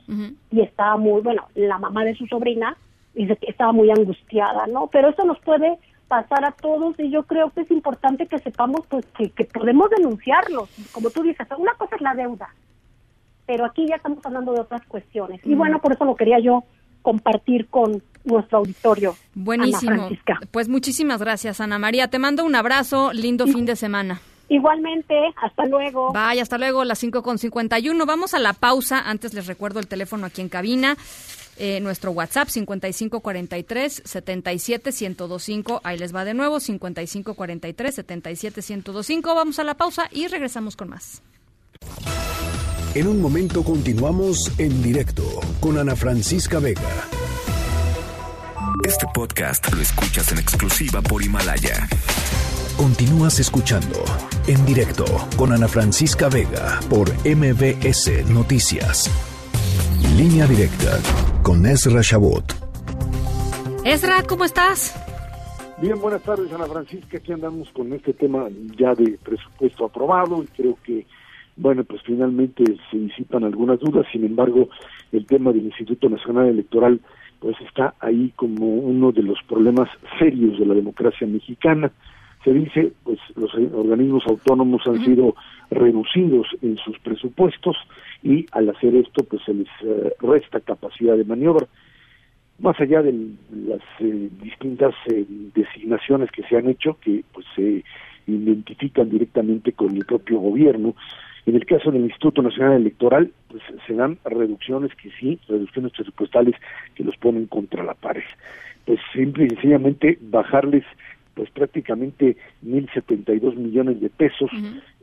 y estaba muy, bueno, la mamá de su sobrina dice que estaba muy angustiada, ¿no? Pero eso nos puede pasar a todos y yo creo que es importante que sepamos pues que, podemos denunciarlos. Como tú dices, una cosa es la deuda, pero aquí ya estamos hablando de otras cuestiones. Y bueno, por eso lo quería yo compartir con nuestro auditorio. Buenísimo. pues muchísimas gracias, Ana María. Te mando un abrazo, lindo fin de semana. Igualmente, hasta luego. Vaya, hasta luego, las 5 con 51. Vamos a la pausa. Antes les recuerdo el teléfono aquí en cabina. Eh, nuestro WhatsApp 5543 77 1025. Ahí les va de nuevo 5543 77 1025. Vamos a la pausa y regresamos con más. En un momento continuamos en directo con Ana Francisca Vega. Este podcast lo escuchas en exclusiva por Himalaya. Continúas escuchando en directo con Ana Francisca Vega por MBS Noticias. Línea directa con Ezra Shabot. Ezra, ¿cómo estás? Bien, buenas tardes, Ana Francisca. Aquí andamos con este tema ya de presupuesto aprobado y creo que, bueno, pues finalmente se disipan algunas dudas. Sin embargo, el tema del Instituto Nacional Electoral pues está ahí como uno de los problemas serios de la democracia mexicana. Se dice, pues los organismos autónomos han sido reducidos en sus presupuestos y al hacer esto pues se les eh, resta capacidad de maniobra. Más allá de las eh, distintas eh, designaciones que se han hecho, que pues se identifican directamente con el propio gobierno, en el caso del Instituto Nacional Electoral, pues se dan reducciones que sí, reducciones presupuestales que los ponen contra la pared. Pues simple y sencillamente bajarles pues prácticamente 1.072 millones de pesos.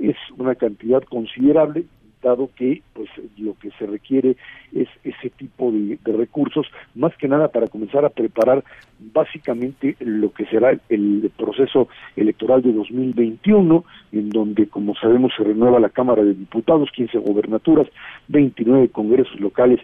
Es una cantidad considerable dado que pues lo que se requiere es ese tipo de, recursos más que nada para comenzar a preparar básicamente lo que será el proceso electoral de 2021 en donde como sabemos se renueva la Cámara de Diputados 15 gobernaturas 29 congresos locales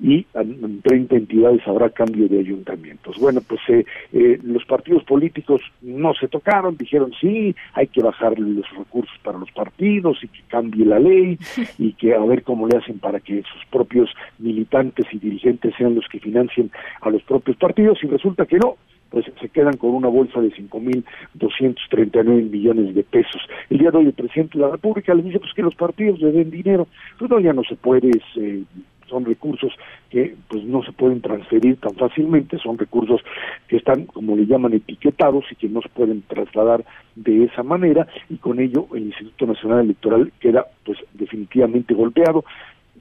y en 30 entidades habrá cambio de ayuntamientos. Bueno, pues eh, eh, los partidos políticos no se tocaron, dijeron sí, hay que bajar los recursos para los partidos y que cambie la ley y que a ver cómo le hacen para que sus propios militantes y dirigentes sean los que financien a los propios partidos y resulta que no, pues se quedan con una bolsa de 5.239 millones de pesos. El día de hoy el presidente de la República le dice pues que los partidos le den dinero. Pues no, ya no se puede, eh, son recursos que pues no se pueden transferir tan fácilmente, son recursos que están, como le llaman, etiquetados y que no se pueden trasladar de esa manera y con ello el Instituto Nacional Electoral queda pues definitivamente golpeado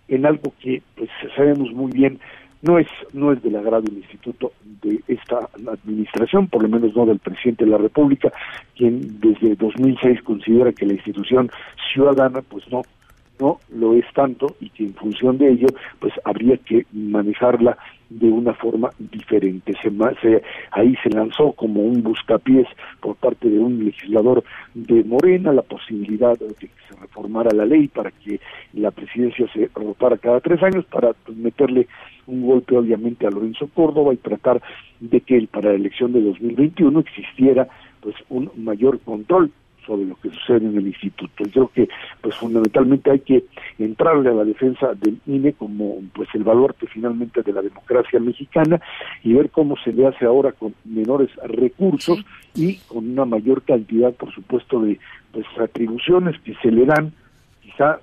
en algo que pues sabemos muy bien no es no es del agrado del instituto de esta administración, por lo menos no del presidente de la República, quien desde 2006 considera que la institución ciudadana pues no no lo es tanto y que en función de ello pues habría que manejarla de una forma diferente. Se, ahí se lanzó como un buscapiés por parte de un legislador de Morena la posibilidad de que se reformara la ley para que la presidencia se rotara cada tres años para pues, meterle un golpe obviamente a Lorenzo Córdoba y tratar de que para la elección de 2021 existiera pues un mayor control sobre lo que sucede en el instituto. Yo creo que pues fundamentalmente hay que entrarle a la defensa del INE como pues el baluarte finalmente de la democracia mexicana y ver cómo se le hace ahora con menores recursos y con una mayor cantidad por supuesto de pues atribuciones que se le dan quizá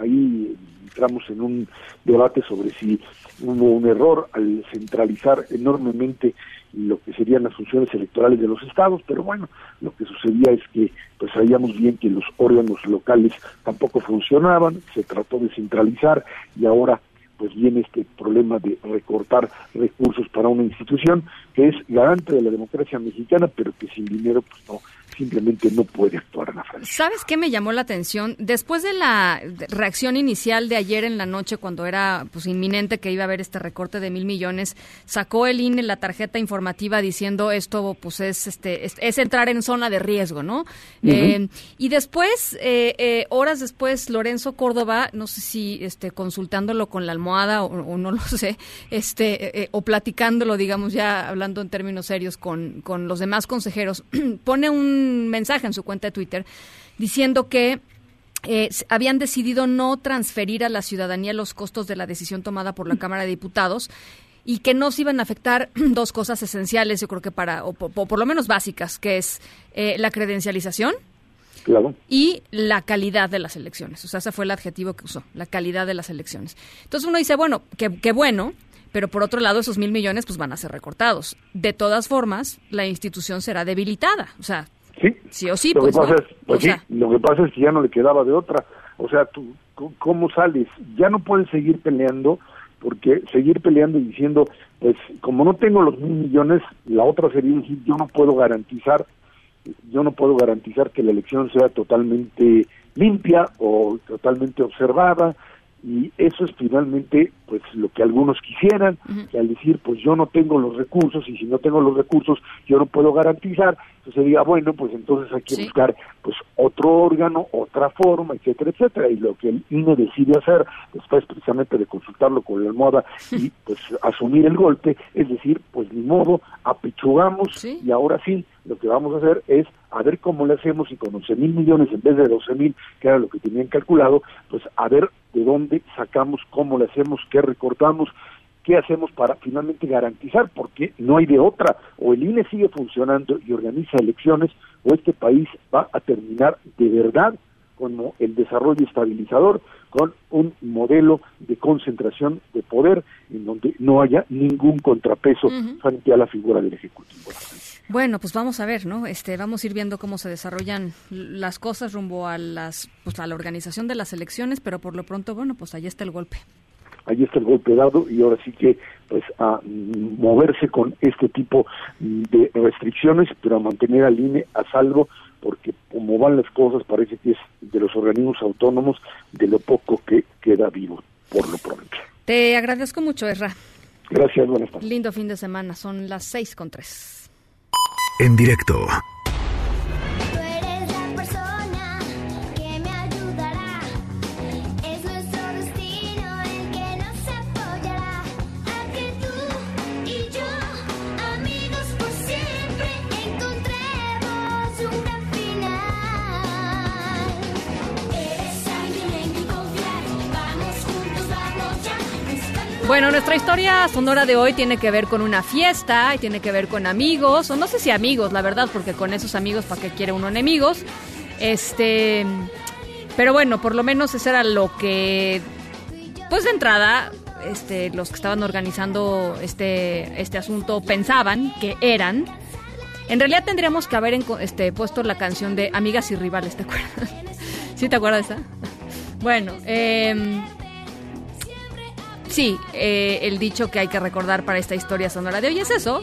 ahí entramos en un debate sobre si hubo un error al centralizar enormemente lo que serían las funciones electorales de los estados, pero bueno, lo que sucedía es que pues sabíamos bien que los órganos locales tampoco funcionaban, se trató de centralizar y ahora pues viene este problema de recortar recursos para una institución que es garante de la democracia mexicana, pero que sin dinero pues no simplemente no puede actuar. ¿Sabes qué me llamó la atención? Después de la reacción inicial de ayer en la noche, cuando era pues inminente que iba a haber este recorte de mil millones, sacó el INE la tarjeta informativa diciendo esto pues es este es, entrar en zona de riesgo, ¿no? Eh, y después, eh, eh, horas después, Lorenzo Córdoba, no sé si este consultándolo con la almohada o, no lo sé, este o platicándolo, digamos ya hablando en términos serios con, con los demás consejeros, pone un mensaje en su cuenta de Twitter diciendo que eh, habían decidido no transferir a la ciudadanía los costos de la decisión tomada por la Cámara de Diputados y que no se iban a afectar dos cosas esenciales, yo creo que para, o, por lo menos básicas, que es eh, la credencialización y la calidad de las elecciones. O sea, ese fue el adjetivo que usó, la calidad de las elecciones. Entonces uno dice, bueno, qué bueno, pero por otro lado esos mil millones pues van a ser recortados. De todas formas, la institución será debilitada. O sea, Sí. Sí o sí, lo pues, que pasa es, pues sí, lo que pasa es que ya no le quedaba de otra. O sea, tú, ¿cómo sales? Ya no puedes seguir peleando, porque seguir peleando y diciendo, pues como no tengo los mil millones, la otra sería decir, yo no puedo garantizar, yo no puedo garantizar que la elección sea totalmente limpia o totalmente observada, y eso es finalmente pues lo que algunos quisieran que al decir pues yo no tengo los recursos y si no tengo los recursos yo no puedo garantizar entonces sería bueno pues entonces hay que buscar pues otro órgano otra forma etcétera etcétera y lo que el INE decide hacer después precisamente de consultarlo con la moda y pues asumir el golpe es decir pues ni modo apechugamos y ahora sí lo que vamos a hacer es a ver cómo le hacemos y con 11 mil millones en vez de 12 mil, que era lo que tenían calculado, pues a ver de dónde sacamos, cómo le hacemos, qué recortamos, qué hacemos para finalmente garantizar, porque no hay de otra, o el INE sigue funcionando y organiza elecciones, o este país va a terminar de verdad como el desarrollo estabilizador, con un modelo de concentración de poder en donde no haya ningún contrapeso frente a la figura del Ejecutivo. Bueno, pues vamos a ver, ¿no? Este, vamos a ir viendo cómo se desarrollan las cosas rumbo a las, pues a la organización de las elecciones, pero por lo pronto, bueno, pues ahí está el golpe. Ahí está el golpe dado y ahora sí que, pues, a moverse con este tipo de restricciones, pero a mantener al INE a salvo, porque como van las cosas, parece que es de los organismos autónomos de lo poco que queda vivo, por lo pronto. Te agradezco mucho, Erra. Gracias, buenas tardes. Lindo fin de semana, son las seis con tres en directo. Bueno, nuestra historia sonora de hoy tiene que ver con una fiesta y tiene que ver con amigos, o no sé si amigos, la verdad, porque con esos amigos, ¿para qué quiere uno enemigos? Este, pero bueno, por lo menos eso era lo que, pues de entrada, este, los que estaban organizando este, este asunto pensaban que eran. En realidad tendríamos que haber este, puesto la canción de Amigas y Rivales, ¿te acuerdas? ¿Sí te acuerdas esa? Bueno, eh, sí, eh, el dicho que hay que recordar para esta historia sonora de hoy es eso.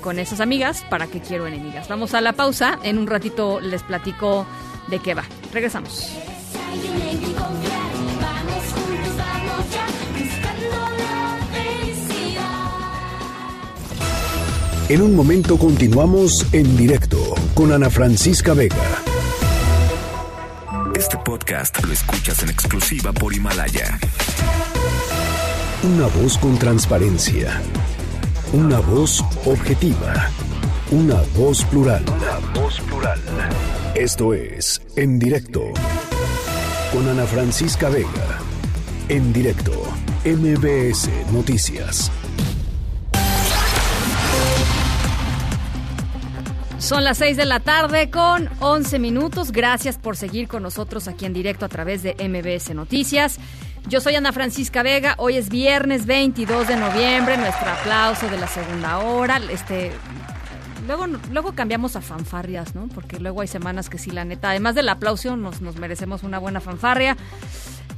Con esas amigas, ¿para qué quiero enemigas? Vamos a la pausa. En un ratito les platico de qué va. Regresamos. En un momento continuamos en directo con Ana Francisca Vega. Este podcast lo escuchas en exclusiva por Himalaya. Una voz con transparencia. Una voz objetiva. Una voz plural. Una voz plural. Esto es En Directo. Con Ana Francisca Vega. En directo. MBS Noticias. Son las 6 de la tarde con 11 minutos. Gracias por seguir con nosotros aquí en directo a través de MBS Noticias. Yo soy Ana Francisca Vega, hoy es viernes 22 de noviembre, nuestro aplauso de la segunda hora. Este, luego, luego cambiamos a fanfarrias, ¿no? Porque luego hay semanas que sí, la neta, además del aplauso, nos, nos merecemos una buena fanfarria.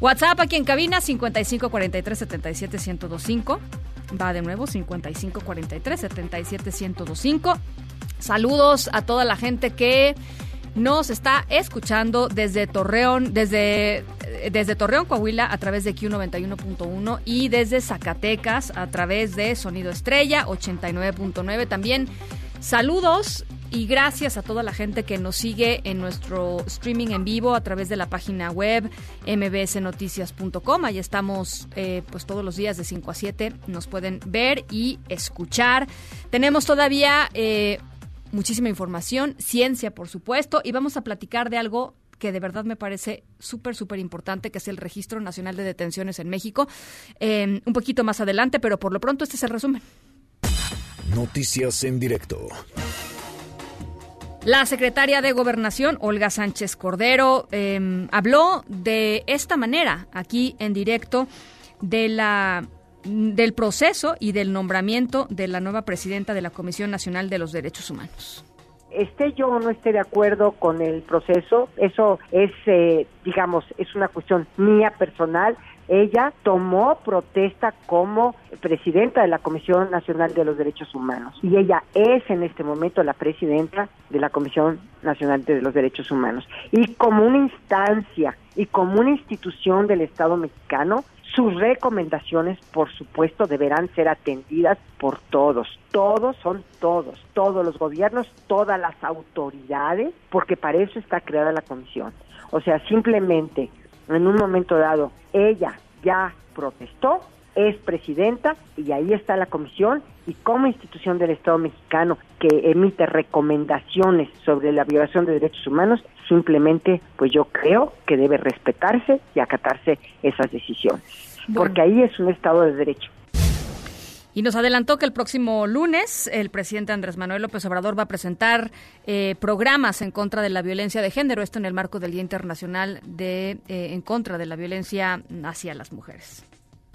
WhatsApp aquí en cabina 5543 77 1025. Va de nuevo 5543 77 1025. Saludos a toda la gente que nos está escuchando desde Torreón, desde, desde Torreón, Coahuila, a través de Q91.1 y desde Zacatecas a través de Sonido Estrella 89.9. También saludos y gracias a toda la gente que nos sigue en nuestro streaming en vivo a través de la página web mbsnoticias.com. Ahí estamos eh, pues todos los días de 5 a 7. Nos pueden ver y escuchar. Tenemos todavía... Eh, muchísima información, ciencia, por supuesto, y vamos a platicar de algo que de verdad me parece súper, súper importante, que es el Registro Nacional de Detenciones en México. Em, un poquito más adelante, pero por lo pronto este es el resumen. Noticias en directo. La secretaria de Gobernación, Olga Sánchez Cordero, em, habló de esta manera aquí en directo de la del proceso y del nombramiento de la nueva presidenta de la Comisión Nacional de los Derechos Humanos esté yo o no esté de acuerdo con el proceso, eso es, eh, digamos, es una cuestión mía personal. Ella tomó protesta como presidenta de la Comisión Nacional de los Derechos Humanos y ella es en este momento la presidenta de la Comisión Nacional de los Derechos Humanos. Y como una instancia y como una institución del Estado mexicano, sus recomendaciones, por supuesto, deberán ser atendidas por todos. Todos son todos, todos los gobiernos, todas las autoridades, porque para eso está creada la comisión. O sea, simplemente en un momento dado ella ya protestó, es presidenta y ahí está la comisión y como institución del Estado mexicano que emite recomendaciones sobre la violación de derechos humanos, simplemente pues yo creo que debe respetarse y acatarse esas decisiones, porque ahí es un Estado de Derecho. Y nos adelantó que el próximo lunes el presidente Andrés Manuel López Obrador va a presentar eh, programas en contra de la violencia de género, esto en el marco del Día Internacional de eh, en contra de la violencia hacia las mujeres.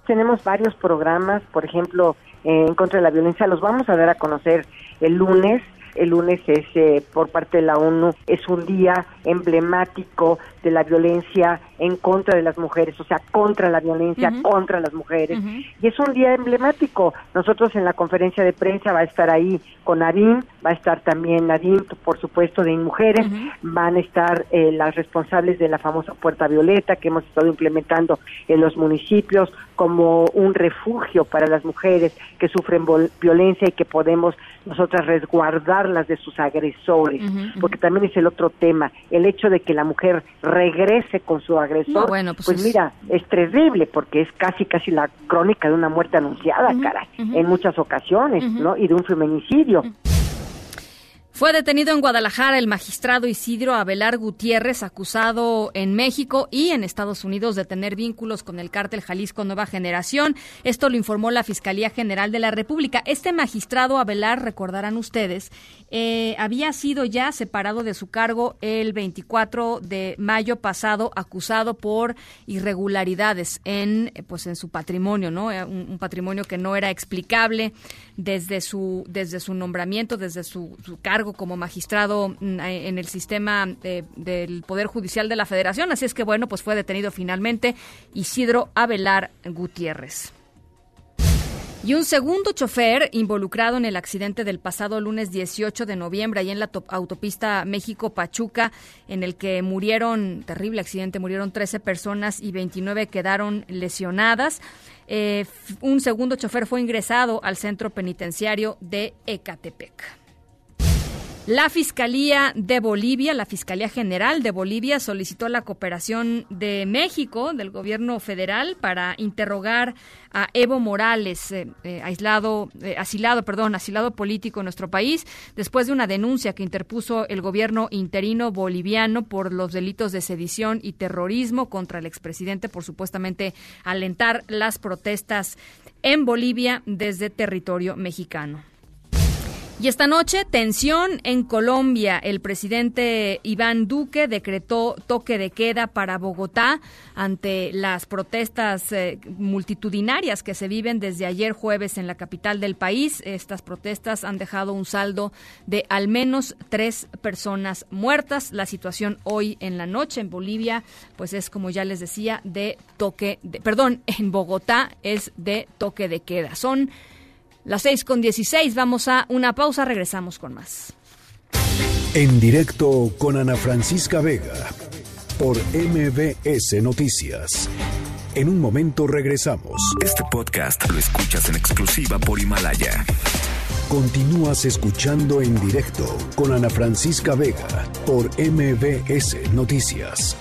Tenemos varios programas, por ejemplo, en contra de la violencia, los vamos a dar a conocer el lunes el lunes es eh, por parte de la ONU es un día emblemático de la violencia en contra de las mujeres, o sea, contra la violencia contra las mujeres. Y es un día emblemático. Nosotros en la conferencia de prensa va a estar ahí con Nadine, va a estar también Nadine, por supuesto, de Mujeres, van a estar eh, las responsables de la famosa Puerta Violeta que hemos estado implementando en los municipios como un refugio para las mujeres que sufren violencia y que podemos nosotras resguardarlas de sus agresores, porque también es el otro tema, el hecho de que la mujer regrese con su agresor, bueno, pues, pues mira, es terrible porque es casi casi la crónica de una muerte anunciada, cara, en muchas ocasiones, ¿no? Y de un feminicidio. Fue detenido en Guadalajara el magistrado Isidro Abelar Gutiérrez, acusado en México y en Estados Unidos de tener vínculos con el cártel Jalisco Nueva Generación. Esto lo informó la Fiscalía General de la República. Este magistrado Abelar, recordarán ustedes, eh, había sido ya separado de su cargo el 24 de mayo pasado, acusado por irregularidades en, pues, en su patrimonio, ¿no? Eh, un, patrimonio que no era explicable desde su, desde su nombramiento, desde su cargo como magistrado mm, en el sistema del Poder Judicial de la Federación. Así es que, bueno, pues fue detenido finalmente Isidro Abelar Gutiérrez. Y un segundo chofer involucrado en el accidente del pasado lunes 18 de noviembre, ahí en la autopista México-Pachuca, en el que murieron, terrible accidente, murieron 13 personas y 29 quedaron lesionadas. Eh, un segundo chofer fue ingresado al centro penitenciario de Ecatepec. La Fiscalía de Bolivia, la Fiscalía General de Bolivia, solicitó la cooperación de México, del gobierno federal, para interrogar a Evo Morales, eh, eh, aislado, eh, asilado, perdón, asilado político en nuestro país, después de una denuncia que interpuso el gobierno interino boliviano por los delitos de sedición y terrorismo contra el expresidente por supuestamente alentar las protestas en Bolivia desde territorio mexicano. Y esta noche, tensión en Colombia. El presidente Iván Duque decretó toque de queda para Bogotá ante las protestas eh, multitudinarias que se viven desde ayer jueves en la capital del país. Estas protestas han dejado un saldo de al menos tres personas muertas. La situación hoy en la noche en Bolivia, pues es como ya les decía, de toque de, perdón, en Bogotá es de toque de queda. Son las 6 con 16, vamos a una pausa, regresamos con más. En directo con Ana Francisca Vega por MBS Noticias. En un momento regresamos. Este podcast lo escuchas en exclusiva por Himalaya. Continúas escuchando en directo con Ana Francisca Vega por MBS Noticias.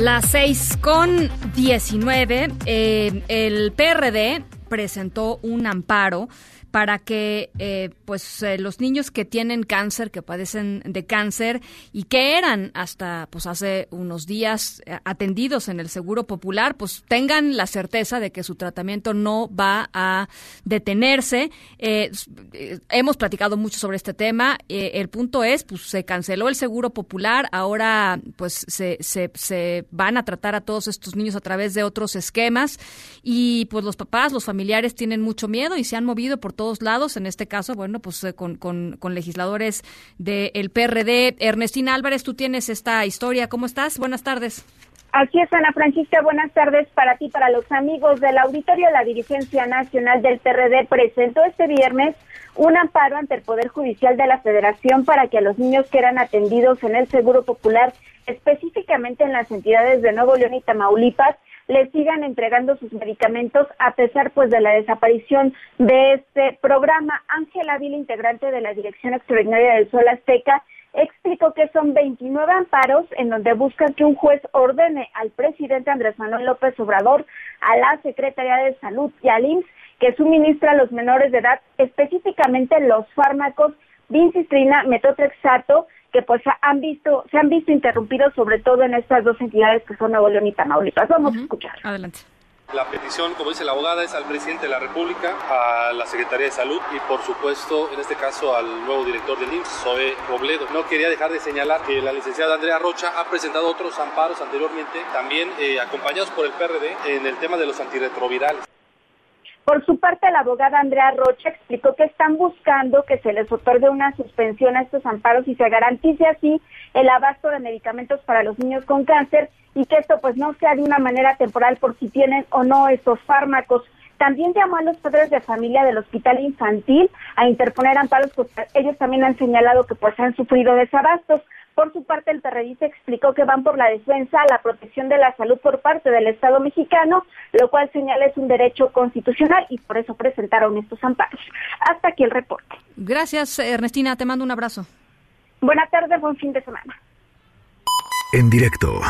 Las 6 con 19, eh, el PRD presentó un amparo para que eh, pues eh, los niños que tienen cáncer, que padecen de cáncer y que eran hasta pues hace unos días eh, atendidos en el Seguro Popular, pues tengan la certeza de que su tratamiento no va a detenerse. hemos platicado mucho sobre este tema. el punto es, pues se canceló el Seguro Popular, ahora pues se, se, se van a tratar a todos estos niños a través de otros esquemas y pues los papás, los familiares tienen mucho miedo y se han movido por todos lados, en este caso, bueno, pues eh, con, con, legisladores del PRD. Ernestina Álvarez, tú tienes esta historia. ¿Cómo estás? Buenas tardes. Así es, Ana Francisca, buenas tardes para ti, para los amigos del auditorio. La dirigencia nacional del PRD presentó este viernes un amparo ante el Poder Judicial de la Federación para que a los niños que eran atendidos en el Seguro Popular, específicamente en las entidades de Nuevo León y Tamaulipas, les sigan entregando sus medicamentos a pesar pues de la desaparición de este programa. Ángela Ávila, integrante de la Dirección Extraordinaria del Sol Azteca, explicó que son 29 amparos en donde buscan que un juez ordene al presidente Andrés Manuel López Obrador, a la Secretaría de Salud y al IMSS que suministra a los menores de edad específicamente los fármacos vincistrina, metotrexato, que pues han visto, se han visto interrumpidos sobre todo en estas dos entidades que son Nuevo León y Tamaulipas. Vamos a escuchar. Adelante. La petición, como dice la abogada, es al presidente de la República, a la Secretaría de Salud y, por supuesto, en este caso, al nuevo director del IMSS, Zoe Robledo. No quería dejar de señalar que la licenciada Andrea Rocha ha presentado otros amparos anteriormente, también eh, acompañados por el PRD, en el tema de los antirretrovirales. Por su parte, la abogada Andrea Rocha explicó que están buscando que se les otorgue una suspensión a estos amparos y se garantice así el abasto de medicamentos para los niños con cáncer y que esto pues no sea de una manera temporal por si tienen o no estos fármacos. También llamó a los padres de familia del hospital infantil a interponer amparos porque ellos también han señalado que pues han sufrido desabastos. Por su parte, el perredista explicó que van por la defensa, la protección de la salud por parte del Estado mexicano, lo cual señala es un derecho constitucional y por eso presentaron estos amparos. Hasta aquí el reporte. Gracias, Ernestina. Te mando un abrazo. Buenas tardes, buen fin de semana. En directo.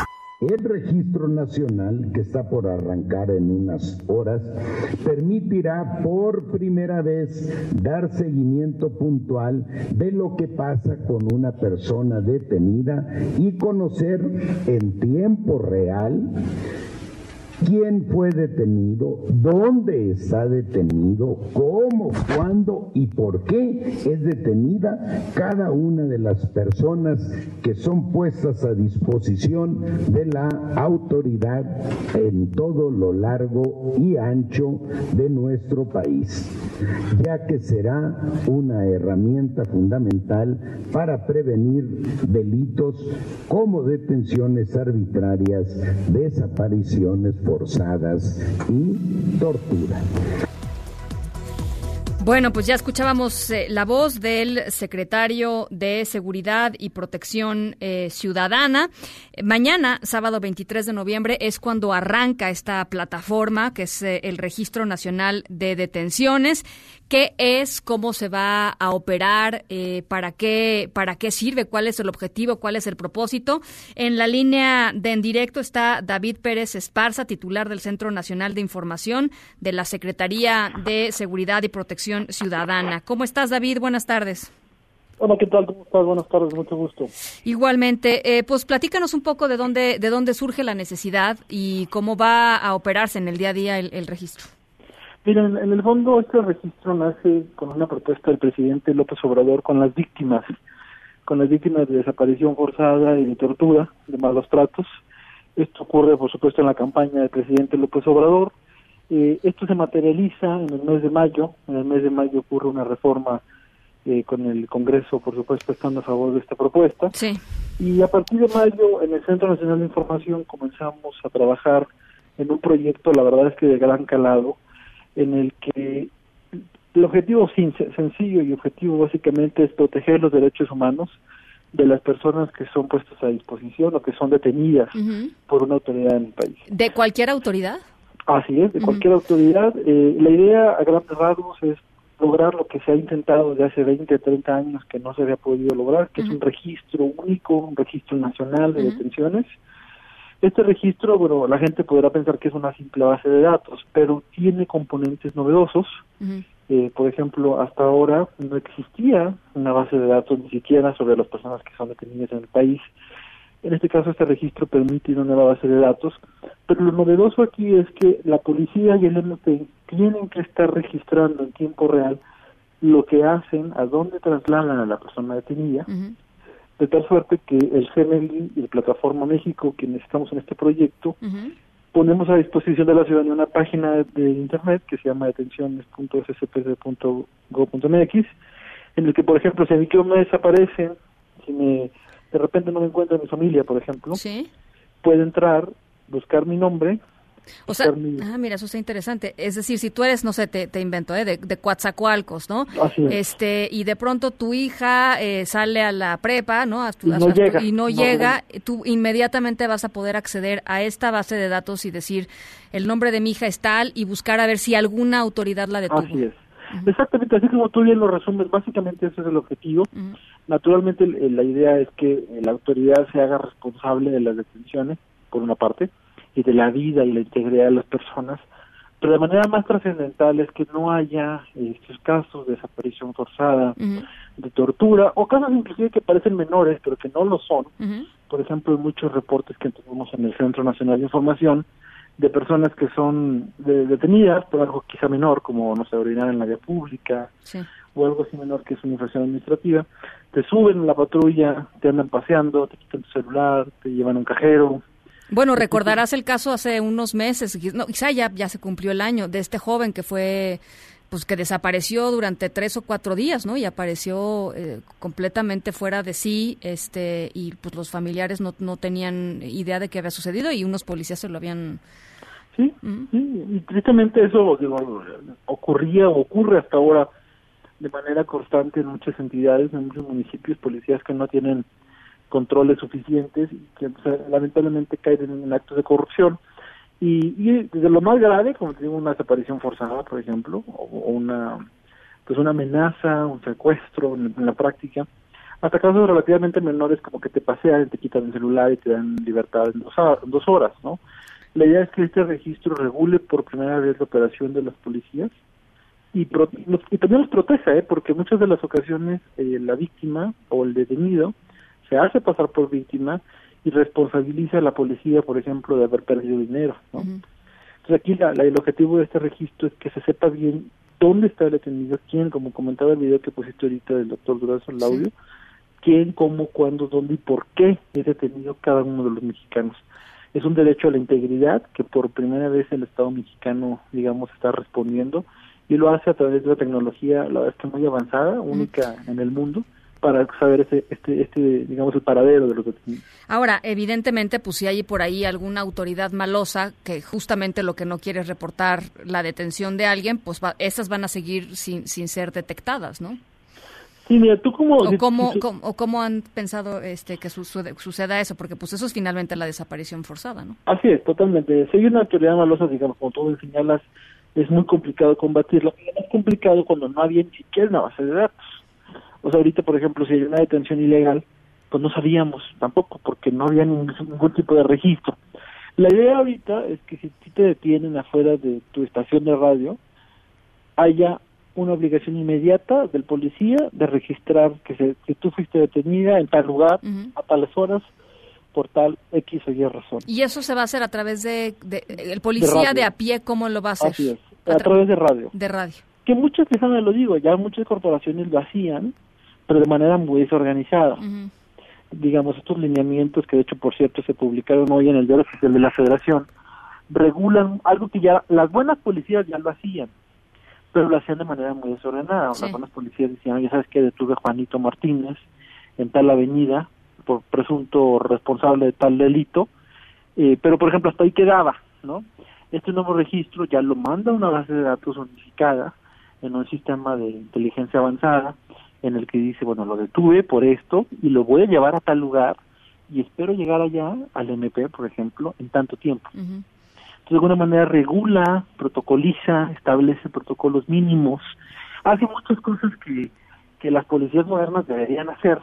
El registro nacional, que está por arrancar en unas horas, permitirá por primera vez dar seguimiento puntual de lo que pasa con una persona detenida y conocer en tiempo real quién fue detenido, dónde está detenido, cómo, cuándo y por qué es detenida cada una de las personas que son puestas a disposición de la autoridad en todo lo largo y ancho de nuestro país, ya que será una herramienta fundamental para prevenir delitos como detenciones arbitrarias, desapariciones forzadas y tortura. Bueno, pues ya escuchábamos eh, la voz del secretario de Seguridad y Protección eh, Ciudadana. Mañana, sábado 23 de noviembre, es cuando arranca esta plataforma, que es eh, el Registro Nacional de Detenciones. ¿Qué es? ¿Cómo se va a operar? ¿para, qué, ¿Para qué sirve? ¿Cuál es el objetivo? ¿Cuál es el propósito? En la línea de en directo está David Pérez Esparza, titular del Centro Nacional de Información de la Secretaría de Seguridad y Protección Ciudadana. ¿Cómo estás, David? Buenas tardes. Hola, ¿qué tal? ¿Cómo estás? Buenas tardes, mucho gusto. Igualmente, eh, pues platícanos un poco de dónde, de dónde surge la necesidad y cómo va a operarse en el día a día el, registro. Miren, en el fondo este registro nace con una propuesta del presidente López Obrador con las víctimas, con las víctimas de desaparición forzada y de tortura, de malos tratos. Esto ocurre, por supuesto, en la campaña del presidente López Obrador, eh, esto se materializa en el mes de mayo. En el mes de mayo ocurre una reforma eh, con el Congreso, por supuesto, estando a favor de esta propuesta. Sí. Y a partir de mayo, en el Centro Nacional de Información, comenzamos a trabajar en un proyecto, la verdad es que de gran calado, en el que el objetivo sencillo y objetivo básicamente es proteger los derechos humanos de las personas que son puestas a disposición o que son detenidas por una autoridad en el país. ¿De cualquier autoridad? Así es, de cualquier autoridad. Eh, la idea a grandes rasgos es lograr lo que se ha intentado desde hace 20, 30 años que no se había podido lograr, que es un registro único, un registro nacional de detenciones. Este registro, bueno, la gente podrá pensar que es una simple base de datos, pero tiene componentes novedosos. eh, por ejemplo, hasta ahora no existía una base de datos ni siquiera sobre las personas que son detenidas en el país. En este caso, este registro permite una nueva base de datos, pero lo novedoso aquí es que la policía y el MP tienen que estar registrando en tiempo real lo que hacen, a dónde trasladan a la persona detenida, de tal suerte que el CNI y la Plataforma México, quienes estamos en este proyecto, ponemos a disposición de la ciudadanía una página de, internet que se llama detenciones.sspc.gov.mx, en el que, por ejemplo, si a mí que me desaparecen, si me de repente no me encuentro en mi familia, por ejemplo, puede entrar, buscar mi nombre, O sea, ah, mira, eso está interesante. Es decir, si tú eres, no sé, te, te invento, ¿eh? de, de Coatzacoalcos, ¿no? Este, y de pronto tu hija eh, sale a la prepa, ¿no? y, no llega. y no, llega, tú inmediatamente vas a poder acceder a esta base de datos y decir, el nombre de mi hija es tal y buscar a ver si alguna autoridad la detuvo. Así es. Exactamente, así como tú bien lo resumes, básicamente ese es el objetivo. Naturalmente la idea es que la autoridad se haga responsable de las detenciones, por una parte, y de la vida y la integridad de las personas, pero de manera más trascendental es que no haya estos casos de desaparición forzada, de tortura, o casos inclusive que parecen menores, pero que no lo son. Por ejemplo, muchos reportes que tenemos en el Centro Nacional de Información de personas que son detenidas por algo quizá menor, como, no sé, orinar en la vía pública, o algo así menor que es una infracción administrativa, te suben a la patrulla, te andan paseando, te quitan tu celular, te llevan a un cajero, bueno, recordarás el caso hace unos meses, no, quizá ya, ya se cumplió el año, de este joven que fue pues que desapareció durante tres o cuatro días, ¿no? Y apareció eh, completamente fuera de sí, este, y pues los familiares no, no tenían idea de qué había sucedido y unos policías se lo habían... Sí, sí y tristemente eso digo, ocurría o ocurre hasta ahora de manera constante en muchas entidades, en muchos municipios, policías que no tienen controles suficientes y que lamentablemente caen en, actos de corrupción. Y, y de lo más grave, como te digo, una desaparición forzada, por ejemplo, o, una pues una amenaza, un secuestro en, la práctica, hasta casos relativamente menores como que te pasean, te quitan el celular y te dan libertad en dos, dos horas, ¿no? La idea es que este registro regule por primera vez la operación de las policías y, y también los proteja, ¿eh? porque muchas de las ocasiones eh, la víctima o el detenido se hace pasar por víctima y responsabiliza a la policía, por ejemplo, de haber perdido dinero. ¿no? Entonces aquí la, el objetivo de este registro es que se sepa bien dónde está el detenido, quién, como comentaba el video que pusiste ahorita del doctor Durazo en el audio, quién, cómo, cuándo, dónde y por qué es detenido cada uno de los mexicanos. Es un derecho a la integridad que por primera vez el Estado mexicano, digamos, está respondiendo y lo hace a través de la tecnología, la verdad es que muy avanzada, única en el mundo, para saber este, este, este, digamos, el paradero de los detenidos. Ahora, evidentemente, pues si hay por ahí alguna autoridad malosa que justamente lo que no quiere es reportar la detención de alguien, pues esas van a seguir sin, sin ser detectadas, ¿no? Sí, mira, tú como... O cómo, o cómo han pensado este que suceda eso, porque pues eso es finalmente la desaparición forzada, ¿no? Así es, totalmente. Si hay una autoridad malosa, digamos, como tú señalas, es muy complicado combatirlo. Es complicado cuando no había ni siquiera una base de datos. O sea, ahorita, por ejemplo, si hay una detención ilegal, pues no sabíamos tampoco, porque no había ningún, tipo de registro. La idea ahorita es que si te detienen afuera de tu estación de radio, haya una obligación inmediata del policía de registrar que, se, que tú fuiste detenida en tal lugar, a tales horas, por tal X o Y razón. ¿Y eso se va a hacer a través de, el policía de, a pie, cómo lo va a hacer? Así es, a, través de radio. De radio. Que muchas, me lo digo, ya muchas corporaciones lo hacían, pero de manera muy desorganizada. Digamos, estos lineamientos que de hecho, por cierto, se publicaron hoy en el diario oficial de la Federación, regulan algo que ya las buenas policías ya lo hacían, pero lo hacían de manera muy desordenada. Las buenas policías decían, ya sabes que detuve a Juanito Martínez en tal avenida por presunto responsable de tal delito, eh, pero por ejemplo hasta ahí quedaba, ¿no? Este nuevo registro ya lo manda a una base de datos unificada en un sistema de inteligencia avanzada en el que dice, bueno, lo detuve por esto y lo voy a llevar a tal lugar y espero llegar allá al MP, por ejemplo, en tanto tiempo. Entonces, de alguna manera regula, protocoliza, establece protocolos mínimos, hace muchas cosas que, que las policías modernas deberían hacer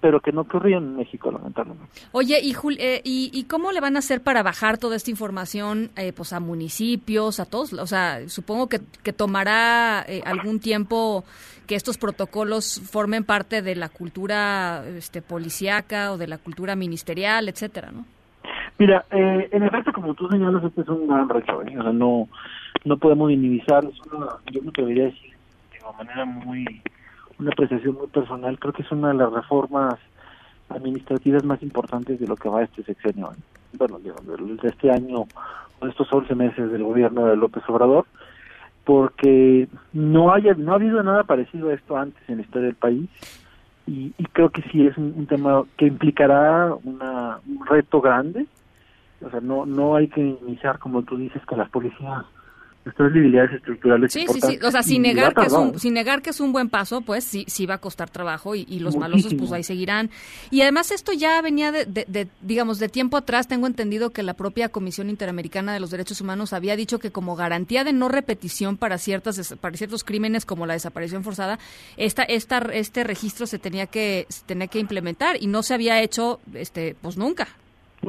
pero que no ocurría en México, lamentablemente. Oye, ¿y, eh, y, cómo le van a hacer para bajar toda esta información eh, pues a municipios, a todos? O sea, supongo que, que tomará eh, algún tiempo que estos protocolos formen parte de la cultura este, policíaca o de la cultura ministerial, etcétera, ¿no? Mira, en efecto, como tú señalas, este es un gran reto, o sea, no, no podemos minimizar, es una, yo me atrevería decir de una manera muy una apreciación muy personal, creo que es una de las reformas administrativas más importantes de lo que va este sexenio. Bueno, de este año, de estos 11 meses del gobierno de López Obrador, porque no haya no ha habido nada parecido a esto antes en la historia del país y, creo que sí es un, tema que implicará una, un reto grande O sea, no, no hay que iniciar, como tú dices, con las policías estas debilidades estructurales. Sí, sí, sí. O sea, sin negar, que es un, sin negar que es un buen paso, pues sí, sí va a costar trabajo y, los malosos pues ahí seguirán. Y además esto ya venía de, digamos, de tiempo atrás. Tengo entendido que la propia Comisión Interamericana de los Derechos Humanos había dicho que como garantía de no repetición para ciertas para ciertos crímenes como la desaparición forzada, esta, esta, este registro se tenía que se tenía que implementar y no se había hecho, este, pues nunca.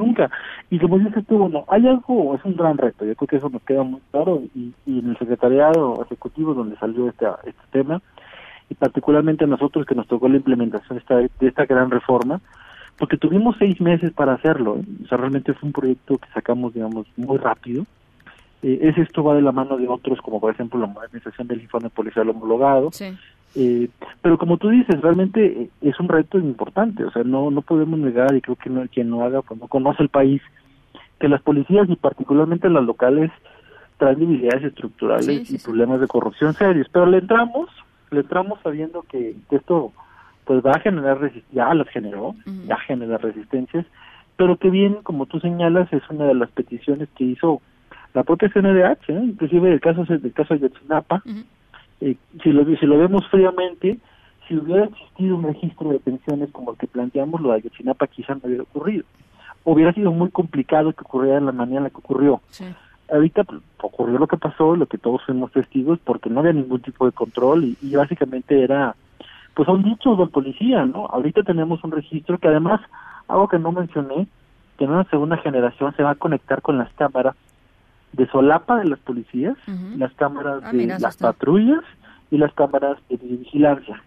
Nunca. Y como dices tú, bueno, hay algo, es un gran reto, yo creo que eso nos queda muy claro y, en el secretariado ejecutivo donde salió este, este tema, y particularmente a nosotros que nos tocó la implementación de esta, de esta gran reforma, porque tuvimos seis meses para hacerlo, ¿eh? o sea, realmente fue un proyecto que sacamos, digamos, muy rápido. Eh, es esto va de la mano de otros, como por ejemplo la modernización del informe policial homologado, sí. Eh, pero como tú dices, realmente eh, es un reto importante, o sea, no no podemos negar, y creo que no, quien no haga, pues no conoce el país, que las policías y particularmente las locales traen debilidades estructurales y problemas de corrupción serios, pero le entramos, le entramos sabiendo que, esto pues va a generar ya las generó, ya genera resistencias, pero que bien, como tú señalas, es una de las peticiones que hizo la propia CNDH, ¿eh? inclusive el caso del caso de Yotzinapa, eh, si, lo, si lo vemos fríamente, si hubiera existido un registro de pensiones como el que planteamos, lo de Ayotzinapa quizá no hubiera ocurrido. Hubiera sido muy complicado que ocurriera de la manera en la que ocurrió. Ahorita pues, ocurrió lo que pasó, lo que todos fuimos testigos, porque no había ningún tipo de control y, básicamente era, pues son dichos del policía, ¿no? Ahorita tenemos un registro que además, algo que no mencioné, que en una segunda generación se va a conectar con las cámaras de solapa de las policías, las cámaras ah, de las patrullas y las cámaras de vigilancia.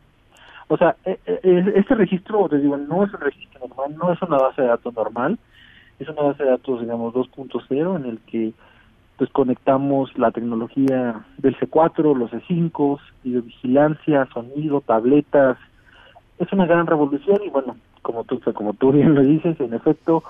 O sea, e, e, este registro, te digo, no es un registro normal, no es una base de datos normal, es una base de datos, digamos, 2.0 en el que pues conectamos la tecnología del C4, los C5, videovigilancia, sonido, tabletas. Es una gran revolución y bueno, como tú, como tú bien lo dices, en efecto,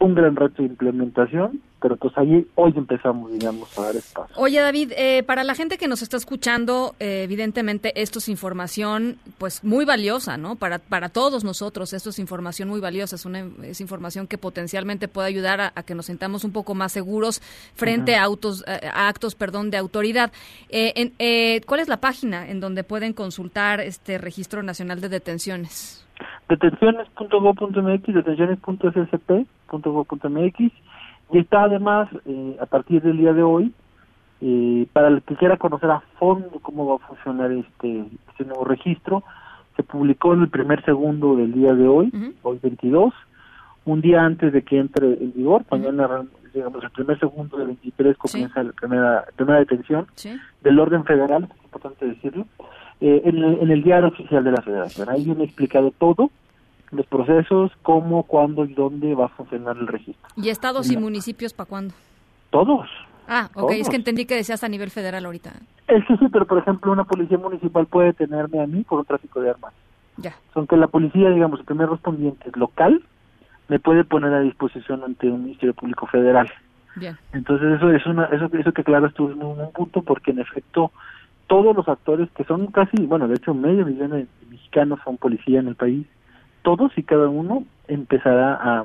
un gran reto de implementación, pero pues ahí hoy empezamos, digamos, a dar espacio. Oye, David, eh, para la gente que nos está escuchando, eh, evidentemente esto es información pues muy valiosa, ¿no? Para, para todos nosotros esto es información muy valiosa, es, una, es información que potencialmente puede ayudar a, que nos sintamos un poco más seguros frente a, autos, a actos perdón, de autoridad. Eh, ¿Cuál es la página en donde pueden consultar este Registro Nacional de Detenciones? detenciones.gov.mx, detenciones.ssp.gov.mx y está además eh, a partir del día de hoy eh, para el que quiera conocer a fondo cómo va a funcionar este, este nuevo registro se publicó en el primer segundo del día de hoy, hoy 22, un día antes de que entre en vigor, mañana digamos el primer segundo del 23 comienza la primera, primera detención del orden federal, es importante decirlo, eh, en, el, en el diario oficial de la federación. Ahí viene explicado todo, los procesos, cómo, cuándo y dónde va a funcionar el registro. ¿Y estados y municipios para cuándo? Todos. Ah, ok, es que entendí que decías a nivel federal ahorita. Eso sí, pero por ejemplo una policía municipal puede tenerme a mí por un tráfico de armas. Ya. Son que la policía, digamos, el primer respondiente local, me puede poner a disposición ante un Ministerio Público Federal. Bien. Entonces eso es una, eso, eso que aclaras tú es un punto porque en efecto todos los actores que son casi, bueno, de hecho medio millón de mexicanos son policía en el país, todos y cada uno empezará a,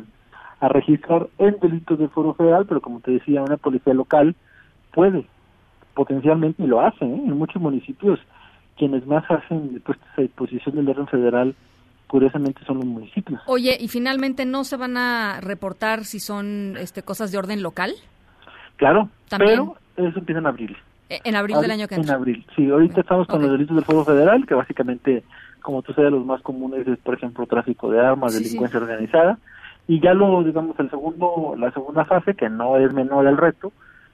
a registrar en delitos del foro federal, pero como te decía, una policía local puede potencialmente, y lo hace, ¿eh? en muchos municipios, quienes más hacen puestos a disposición del orden federal, curiosamente son los municipios. Oye, ¿y finalmente no se van a reportar si son este cosas de orden local? Claro, pero eso empieza en abril. Eh, en abril del año que entra. En abril, sí. Ahorita estamos con los delitos del Foro Federal, que básicamente, como tú sabes, los más comunes es, por ejemplo, tráfico de armas, delincuencia organizada. Y ya luego, digamos, el segundo, la segunda fase, que no es menor el reto,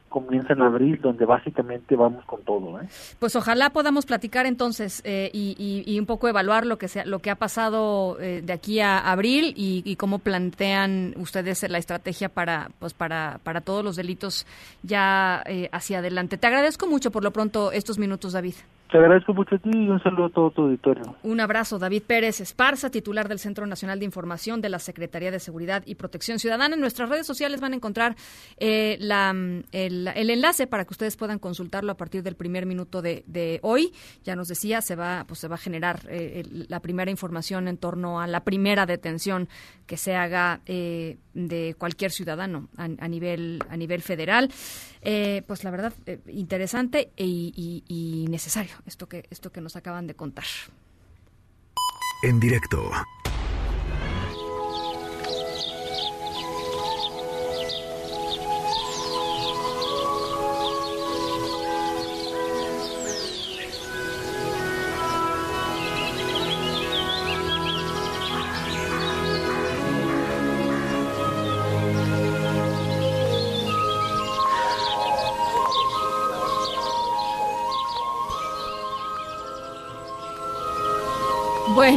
comienza en abril, donde básicamente vamos con todo. ¿eh? Pues ojalá podamos platicar entonces eh, y, un poco evaluar lo que sea, lo que ha pasado eh, de aquí a abril y, cómo plantean ustedes la estrategia para pues para para todos los delitos ya hacia adelante. Te agradezco mucho por lo pronto estos minutos, David. Te agradezco mucho a ti y un saludo a todo tu auditorio. Un abrazo, David Pérez Esparza, titular del Centro Nacional de Información de la Secretaría de Seguridad y Protección Ciudadana. En nuestras redes sociales van a encontrar eh, la, el, enlace para que ustedes puedan consultarlo a partir del primer minuto de, hoy. Ya nos decía, se va, pues se va a generar eh, la primera información en torno a la primera detención que se haga eh, de cualquier ciudadano a, nivel a nivel federal. Pues la verdad, interesante e, y necesario esto que, esto que nos acaban de contar. En directo.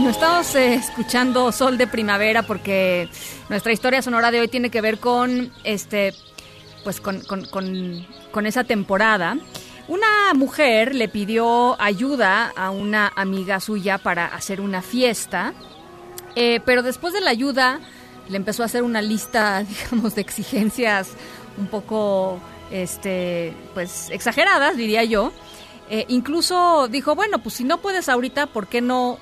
Bueno, estamos eh, escuchando Sol de Primavera porque nuestra historia sonora de hoy tiene que ver con este, pues con, con, esa temporada. Una mujer le pidió ayuda a una amiga suya para hacer una fiesta, eh, pero después de la ayuda le empezó a hacer una lista, digamos, de exigencias un poco, este, pues exageradas, diría yo. Eh, incluso dijo, bueno, pues si no puedes ahorita, ¿por qué no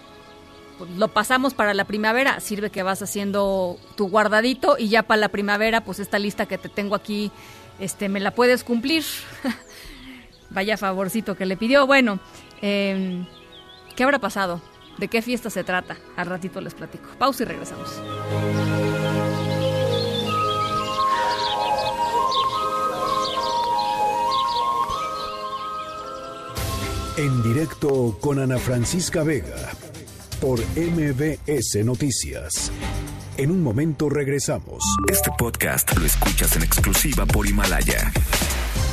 lo pasamos para la primavera, sirve que vas haciendo tu guardadito y ya para la primavera, pues esta lista que te tengo aquí, este, me la puedes cumplir. Vaya favorcito que le pidió. Bueno, em, ¿qué habrá pasado? ¿De qué fiesta se trata? Al ratito les platico. Pausa y regresamos. En directo con Ana Francisca Vega por MBS Noticias. En un momento regresamos. Este podcast lo escuchas en exclusiva por Himalaya.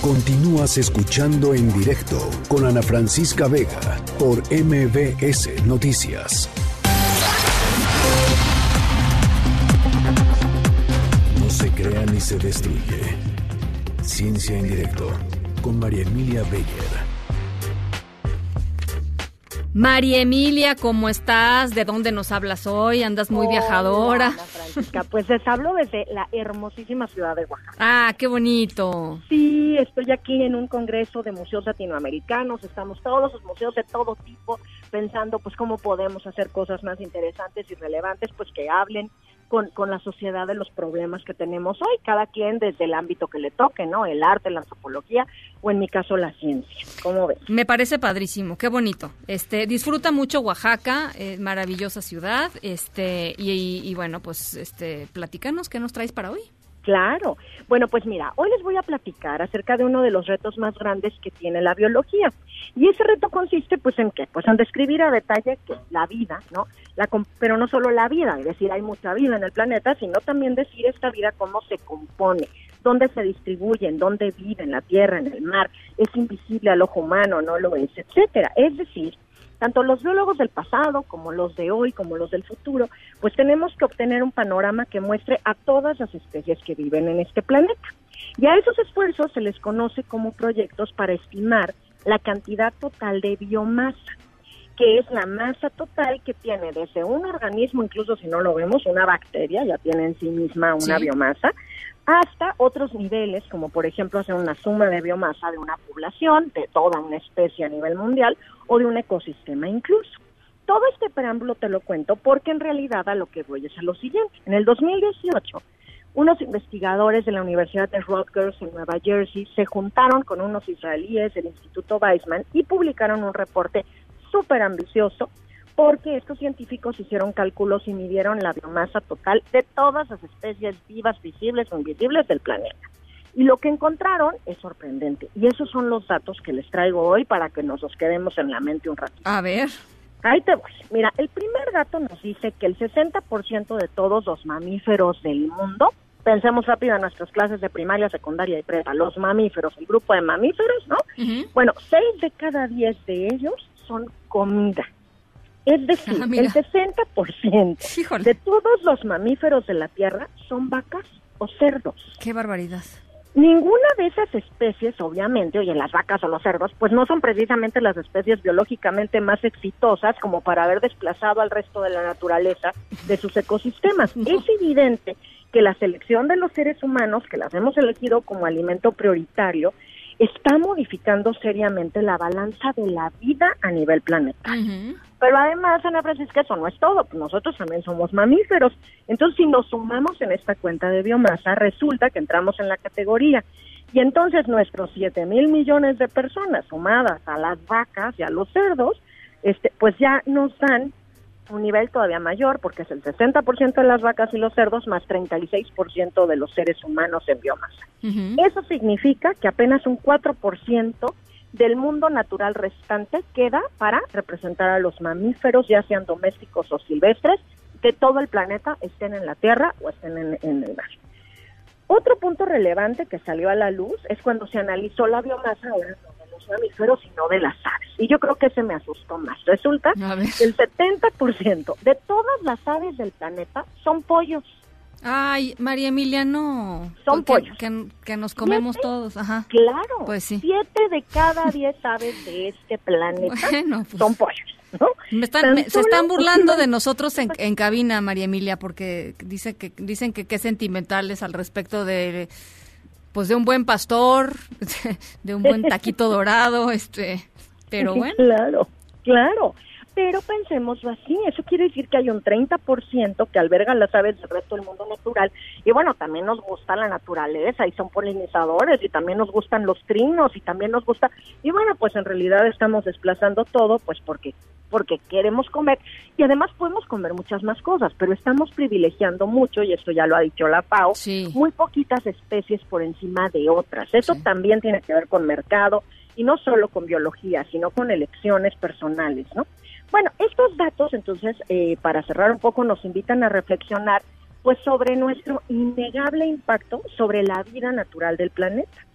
Continúas escuchando en directo con Ana Francisca Vega por MBS Noticias. No se crea ni se destruye. Ciencia en directo con María Emilia Beyer. María Emilia, ¿cómo estás? ¿De dónde nos hablas hoy? ¿Andas muy viajadora? Francisca, pues les hablo desde la hermosísima ciudad de Oaxaca. Ah, qué bonito. Sí, estoy aquí en un congreso de museos latinoamericanos, estamos todos los museos de todo tipo pensando pues cómo podemos hacer cosas más interesantes y relevantes, pues que hablen con, con la sociedad de los problemas que tenemos hoy, cada quien desde el ámbito que le toque, ¿no? El arte, la antropología o en mi caso la ciencia. ¿Cómo ves? Me parece padrísimo, qué bonito. Este, disfruta mucho Oaxaca, eh, maravillosa ciudad, este, y, bueno, pues este, platícanos qué nos traes para hoy. Claro. Bueno, pues mira, hoy les voy a platicar acerca de uno de los retos más grandes que tiene la biología. Y ese reto consiste, pues, ¿en qué? Pues en describir a detalle que la vida, ¿no? La, pero no solo la vida, es decir, hay mucha vida en el planeta, sino también decir esta vida cómo se compone, dónde se distribuye, en dónde vive, en la tierra, en el mar, es invisible al ojo humano, no lo es, etcétera. Es decir, tanto los biólogos del pasado como los de hoy, como los del futuro, pues tenemos que obtener un panorama que muestre a todas las especies que viven en este planeta. Y a esos esfuerzos se les conoce como proyectos para estimar la cantidad total de biomasa, que es la masa total que tiene desde un organismo, incluso si no lo vemos, una bacteria, ya tiene en sí misma una biomasa, hasta otros niveles, como por ejemplo hacer una suma de biomasa de una población, de toda una especie a nivel mundial o de un ecosistema incluso. Todo este preámbulo te lo cuento porque en realidad a lo que voy es a lo siguiente. En el 2018, unos investigadores de la Universidad de Rutgers en Nueva Jersey se juntaron con unos israelíes del Instituto Weizmann y publicaron un reporte súper ambicioso porque estos científicos hicieron cálculos y midieron la biomasa total de todas las especies vivas, visibles o invisibles del planeta. Y lo que encontraron es sorprendente. Y esos son los datos que les traigo hoy para que nos los quedemos en la mente un ratito. A ver. Ahí te voy. Mira, el primer dato nos dice que el 60% de todos los mamíferos del mundo, pensemos rápido en nuestras clases de primaria, secundaria y prepa, los mamíferos, el grupo de mamíferos, ¿no? Bueno, 6 de cada 10 de ellos son comida. Es decir, ah, el 60% de todos los mamíferos de la Tierra son vacas o cerdos. Qué barbaridad. Ninguna de esas especies, obviamente, oye, las vacas o los cerdos, pues no son precisamente las especies biológicamente más exitosas como para haber desplazado al resto de la naturaleza de sus ecosistemas. Es evidente que la selección de los seres humanos, que las hemos elegido como alimento prioritario, está modificando seriamente la balanza de la vida a nivel planetario. Pero además, Ana Francisca, eso no es todo, nosotros también somos mamíferos. Entonces, si nos sumamos en esta cuenta de biomasa, resulta que entramos en la categoría. Y entonces nuestros 7 mil millones de personas sumadas a las vacas y a los cerdos, este, pues ya nos dan un nivel todavía mayor, porque es el 60% de las vacas y los cerdos más 36% de los seres humanos en biomasa. Eso significa que apenas un 4% del mundo natural restante queda para representar a los mamíferos, ya sean domésticos o silvestres, que todo el planeta estén en la Tierra o estén en, en el mar. Otro punto relevante que salió a la luz es cuando se analizó la biomasa ahora mamíferos y no de las aves. Y yo creo que ese me asustó más. Resulta que el 70% de todas las aves del planeta son pollos. Ay, María Emilia, no. Son pollos. Que, nos comemos todos, ajá. Claro. Pues sí. Siete de cada diez aves de este planeta pues son pollos. ¿no? se están burlando de nosotros en, en cabina, María Emilia, porque dice que, dicen que qué sentimentales al respecto de pues de un buen pastor, de un buen taquito dorado, este, pero bueno. Claro, claro. Pero pensemos así, eso quiere decir que hay un 30% que alberga las aves del resto del mundo natural. Y bueno, también nos gusta la naturaleza y son polinizadores y también nos gustan los trinos y también nos gusta. Y bueno, pues en realidad estamos desplazando todo, pues porque porque queremos comer y además podemos comer muchas más cosas, pero estamos privilegiando mucho, y esto ya lo ha dicho la FAO, muy poquitas especies por encima de otras. Eso también tiene que ver con mercado y no solo con biología, sino con elecciones personales, ¿no? Bueno, estos datos, entonces, eh, para cerrar un poco, nos invitan a reflexionar pues sobre nuestro innegable impacto sobre la vida natural del planeta.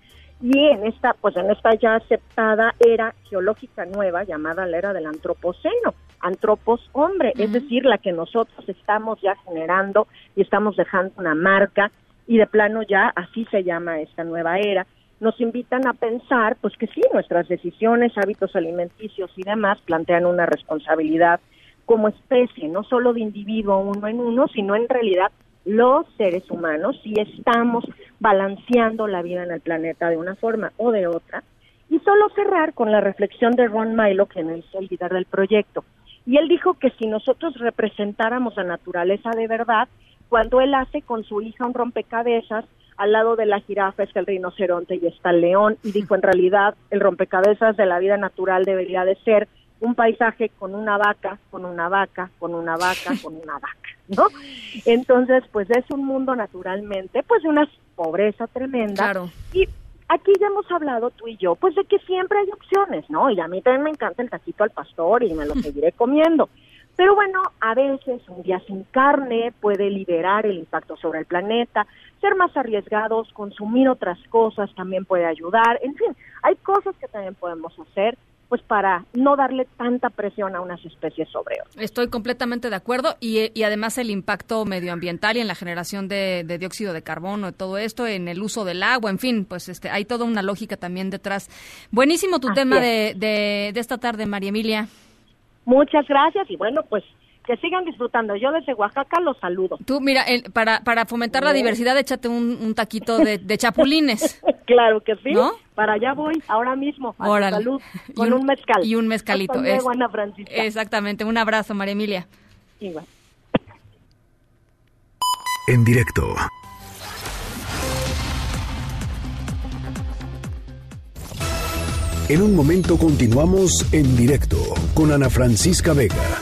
Y en esta, pues en esta ya aceptada era geológica nueva llamada la era del antropoceno, antropos hombre, es decir, la que nosotros estamos ya generando y estamos dejando una marca y de plano ya así se llama esta nueva era nos invitan a pensar, pues que sí, nuestras decisiones, hábitos alimenticios y demás plantean una responsabilidad como especie, no solo de individuo uno en uno, sino en realidad los seres humanos, si estamos balanceando la vida en el planeta de una forma o de otra. Y solo cerrar con la reflexión de Ron Milo, quien es el líder del proyecto. Y él dijo que si nosotros representáramos la naturaleza de verdad, cuando él hace con su hija un rompecabezas, al lado de la jirafa está el rinoceronte y está el león, y dijo en realidad el rompecabezas de la vida natural debería de ser un paisaje con una vaca, con una vaca, con una vaca, con una vaca, ¿no? Entonces, pues es un mundo naturalmente, pues de una pobreza tremenda. Y aquí ya hemos hablado tú y yo, pues de que siempre hay opciones, ¿no? Y a mí también me encanta el taquito al pastor y me lo seguiré comiendo. Pero bueno, a veces un día sin carne puede liberar el impacto sobre el planeta, ser más arriesgados, consumir otras cosas también puede ayudar, en fin, hay cosas que también podemos hacer pues para no darle tanta presión a unas especies sobre otras. Estoy completamente de acuerdo y, y además el impacto medioambiental y en la generación de, dióxido de carbono, y todo esto, en el uso del agua, en fin, pues este hay toda una lógica también detrás. Buenísimo tu tema de, de, de esta tarde, María Emilia. Muchas gracias y bueno, pues que sigan disfrutando. Yo desde Oaxaca los saludo. Tú, mira, para, para fomentar la diversidad, échate un, taquito de, chapulines. claro que sí. Para allá voy, ahora mismo, a salud, con un, mezcal. Y un mezcalito. Exactamente. Un abrazo, María Emilia. Igual. En directo. En un momento continuamos en directo con Ana Francisca Vega.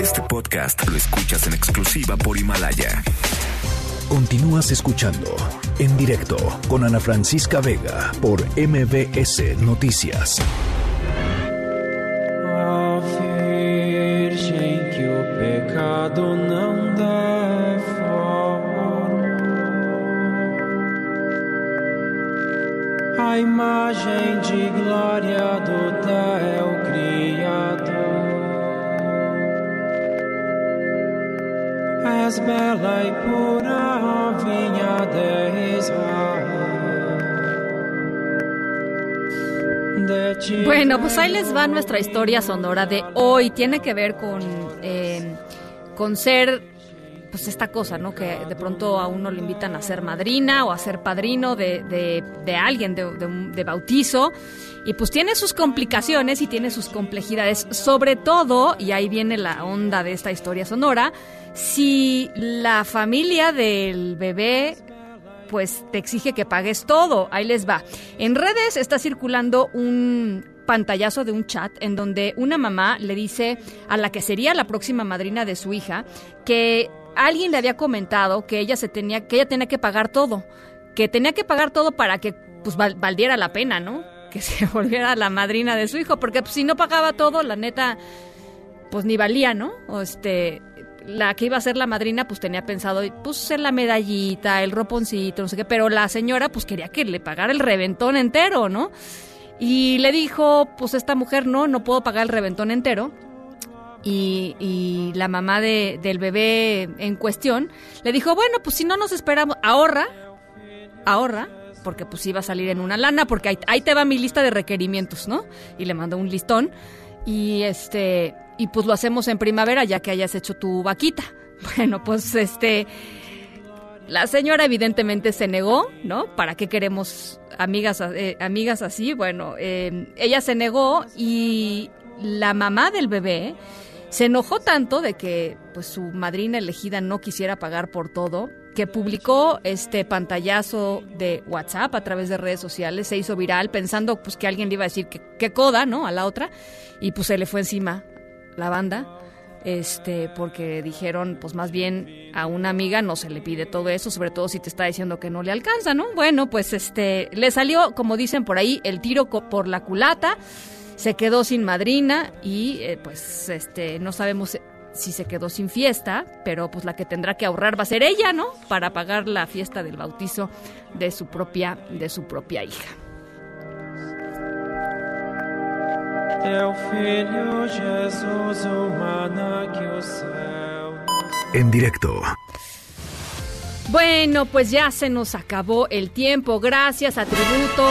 Este podcast lo escuchas en exclusiva por Himalaya. Continúas escuchando en directo con Ana Francisca Vega por MBS Noticias. A imagem de glória do Teu Criador. És bela e pura, ó vinha de Israel. Bueno, pues ahí les va nuestra historia sonora de hoy. Tiene que ver con, eh, con ser pues esta cosa, ¿no? Que de pronto a uno le invitan a ser madrina o a ser padrino de, de, alguien, de, de bautizo. Y pues tiene sus complicaciones y tiene sus complejidades, sobre todo, y ahí viene la onda de esta historia sonora, si la familia del bebé pues te exige que pagues todo. Ahí les va. En redes está circulando un pantallazo de un chat en donde una mamá le dice a la que sería la próxima madrina de su hija que alguien le había comentado que ella se tenía que ella tenía que pagar todo, que tenía que pagar todo para que pues val, valiera la pena, ¿no? Que se volviera la madrina de su hijo, porque pues, si no pagaba todo, la neta pues ni valía, ¿no? O este la que iba a ser la madrina pues tenía pensado pues ser la medallita, el roponcito, no sé qué, pero la señora pues quería que le pagara el reventón entero, ¿no? Y le dijo, pues esta mujer no, no puedo pagar el reventón entero. Y, y la mamá de, del bebé en cuestión le dijo, bueno, pues si no nos esperamos, ahorra, ahorra, porque pues iba a salir en una lana, porque ahí, ahí te va mi lista de requerimientos, ¿no? Y le mandó un listón. Y este, y pues lo hacemos en primavera ya que hayas hecho tu vaquita. Bueno, pues este la señora evidentemente se negó, ¿no? ¿Para qué queremos amigas eh, amigas así? Bueno, eh, ella se negó y la mamá del bebé se enojó tanto de que pues su madrina elegida no quisiera pagar por todo que publicó este pantallazo de WhatsApp a través de redes sociales, se hizo viral pensando pues que alguien le iba a decir que, que coda, ¿no? A la otra y pues se le fue encima la banda, este, porque dijeron, pues más bien a una amiga no se le pide todo eso, sobre todo si te está diciendo que no le alcanza, ¿no? Bueno, pues este, le salió, como dicen por ahí, el tiro por la culata, se quedó sin madrina y eh, pues este, no sabemos si se quedó sin fiesta, pero pues la que tendrá que ahorrar va a ser ella, ¿no? Para pagar la fiesta del bautizo de su propia, de su propia hija. En directo. Bueno, pues ya se nos acabó el tiempo. Gracias a Tributo.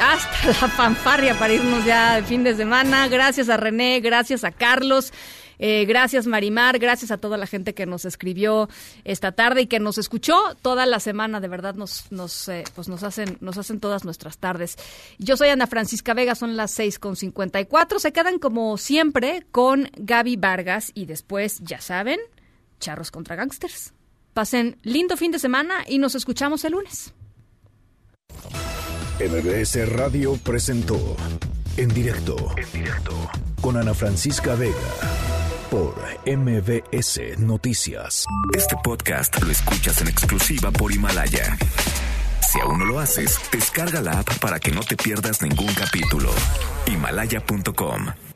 Hasta la fanfarria para irnos ya de fin de semana. Gracias a René, gracias a Carlos. Eh, gracias Marimar, gracias a toda la gente que nos escribió esta tarde y que nos escuchó toda la semana. De verdad nos, nos, eh, pues nos hacen, nos hacen todas nuestras tardes. Yo soy Ana Francisca Vega, son las seis con cincuenta y cuatro. Se quedan como siempre con Gaby Vargas y después, ya saben, charros contra gangsters. Pasen lindo fin de semana y nos escuchamos el lunes. MBS Radio presentó en directo, en directo con Ana Francisca Vega por MBS Noticias. Este podcast lo escuchas en exclusiva por Himalaya. Si aún no lo haces, descarga la app para que no te pierdas ningún capítulo. Himalaya.com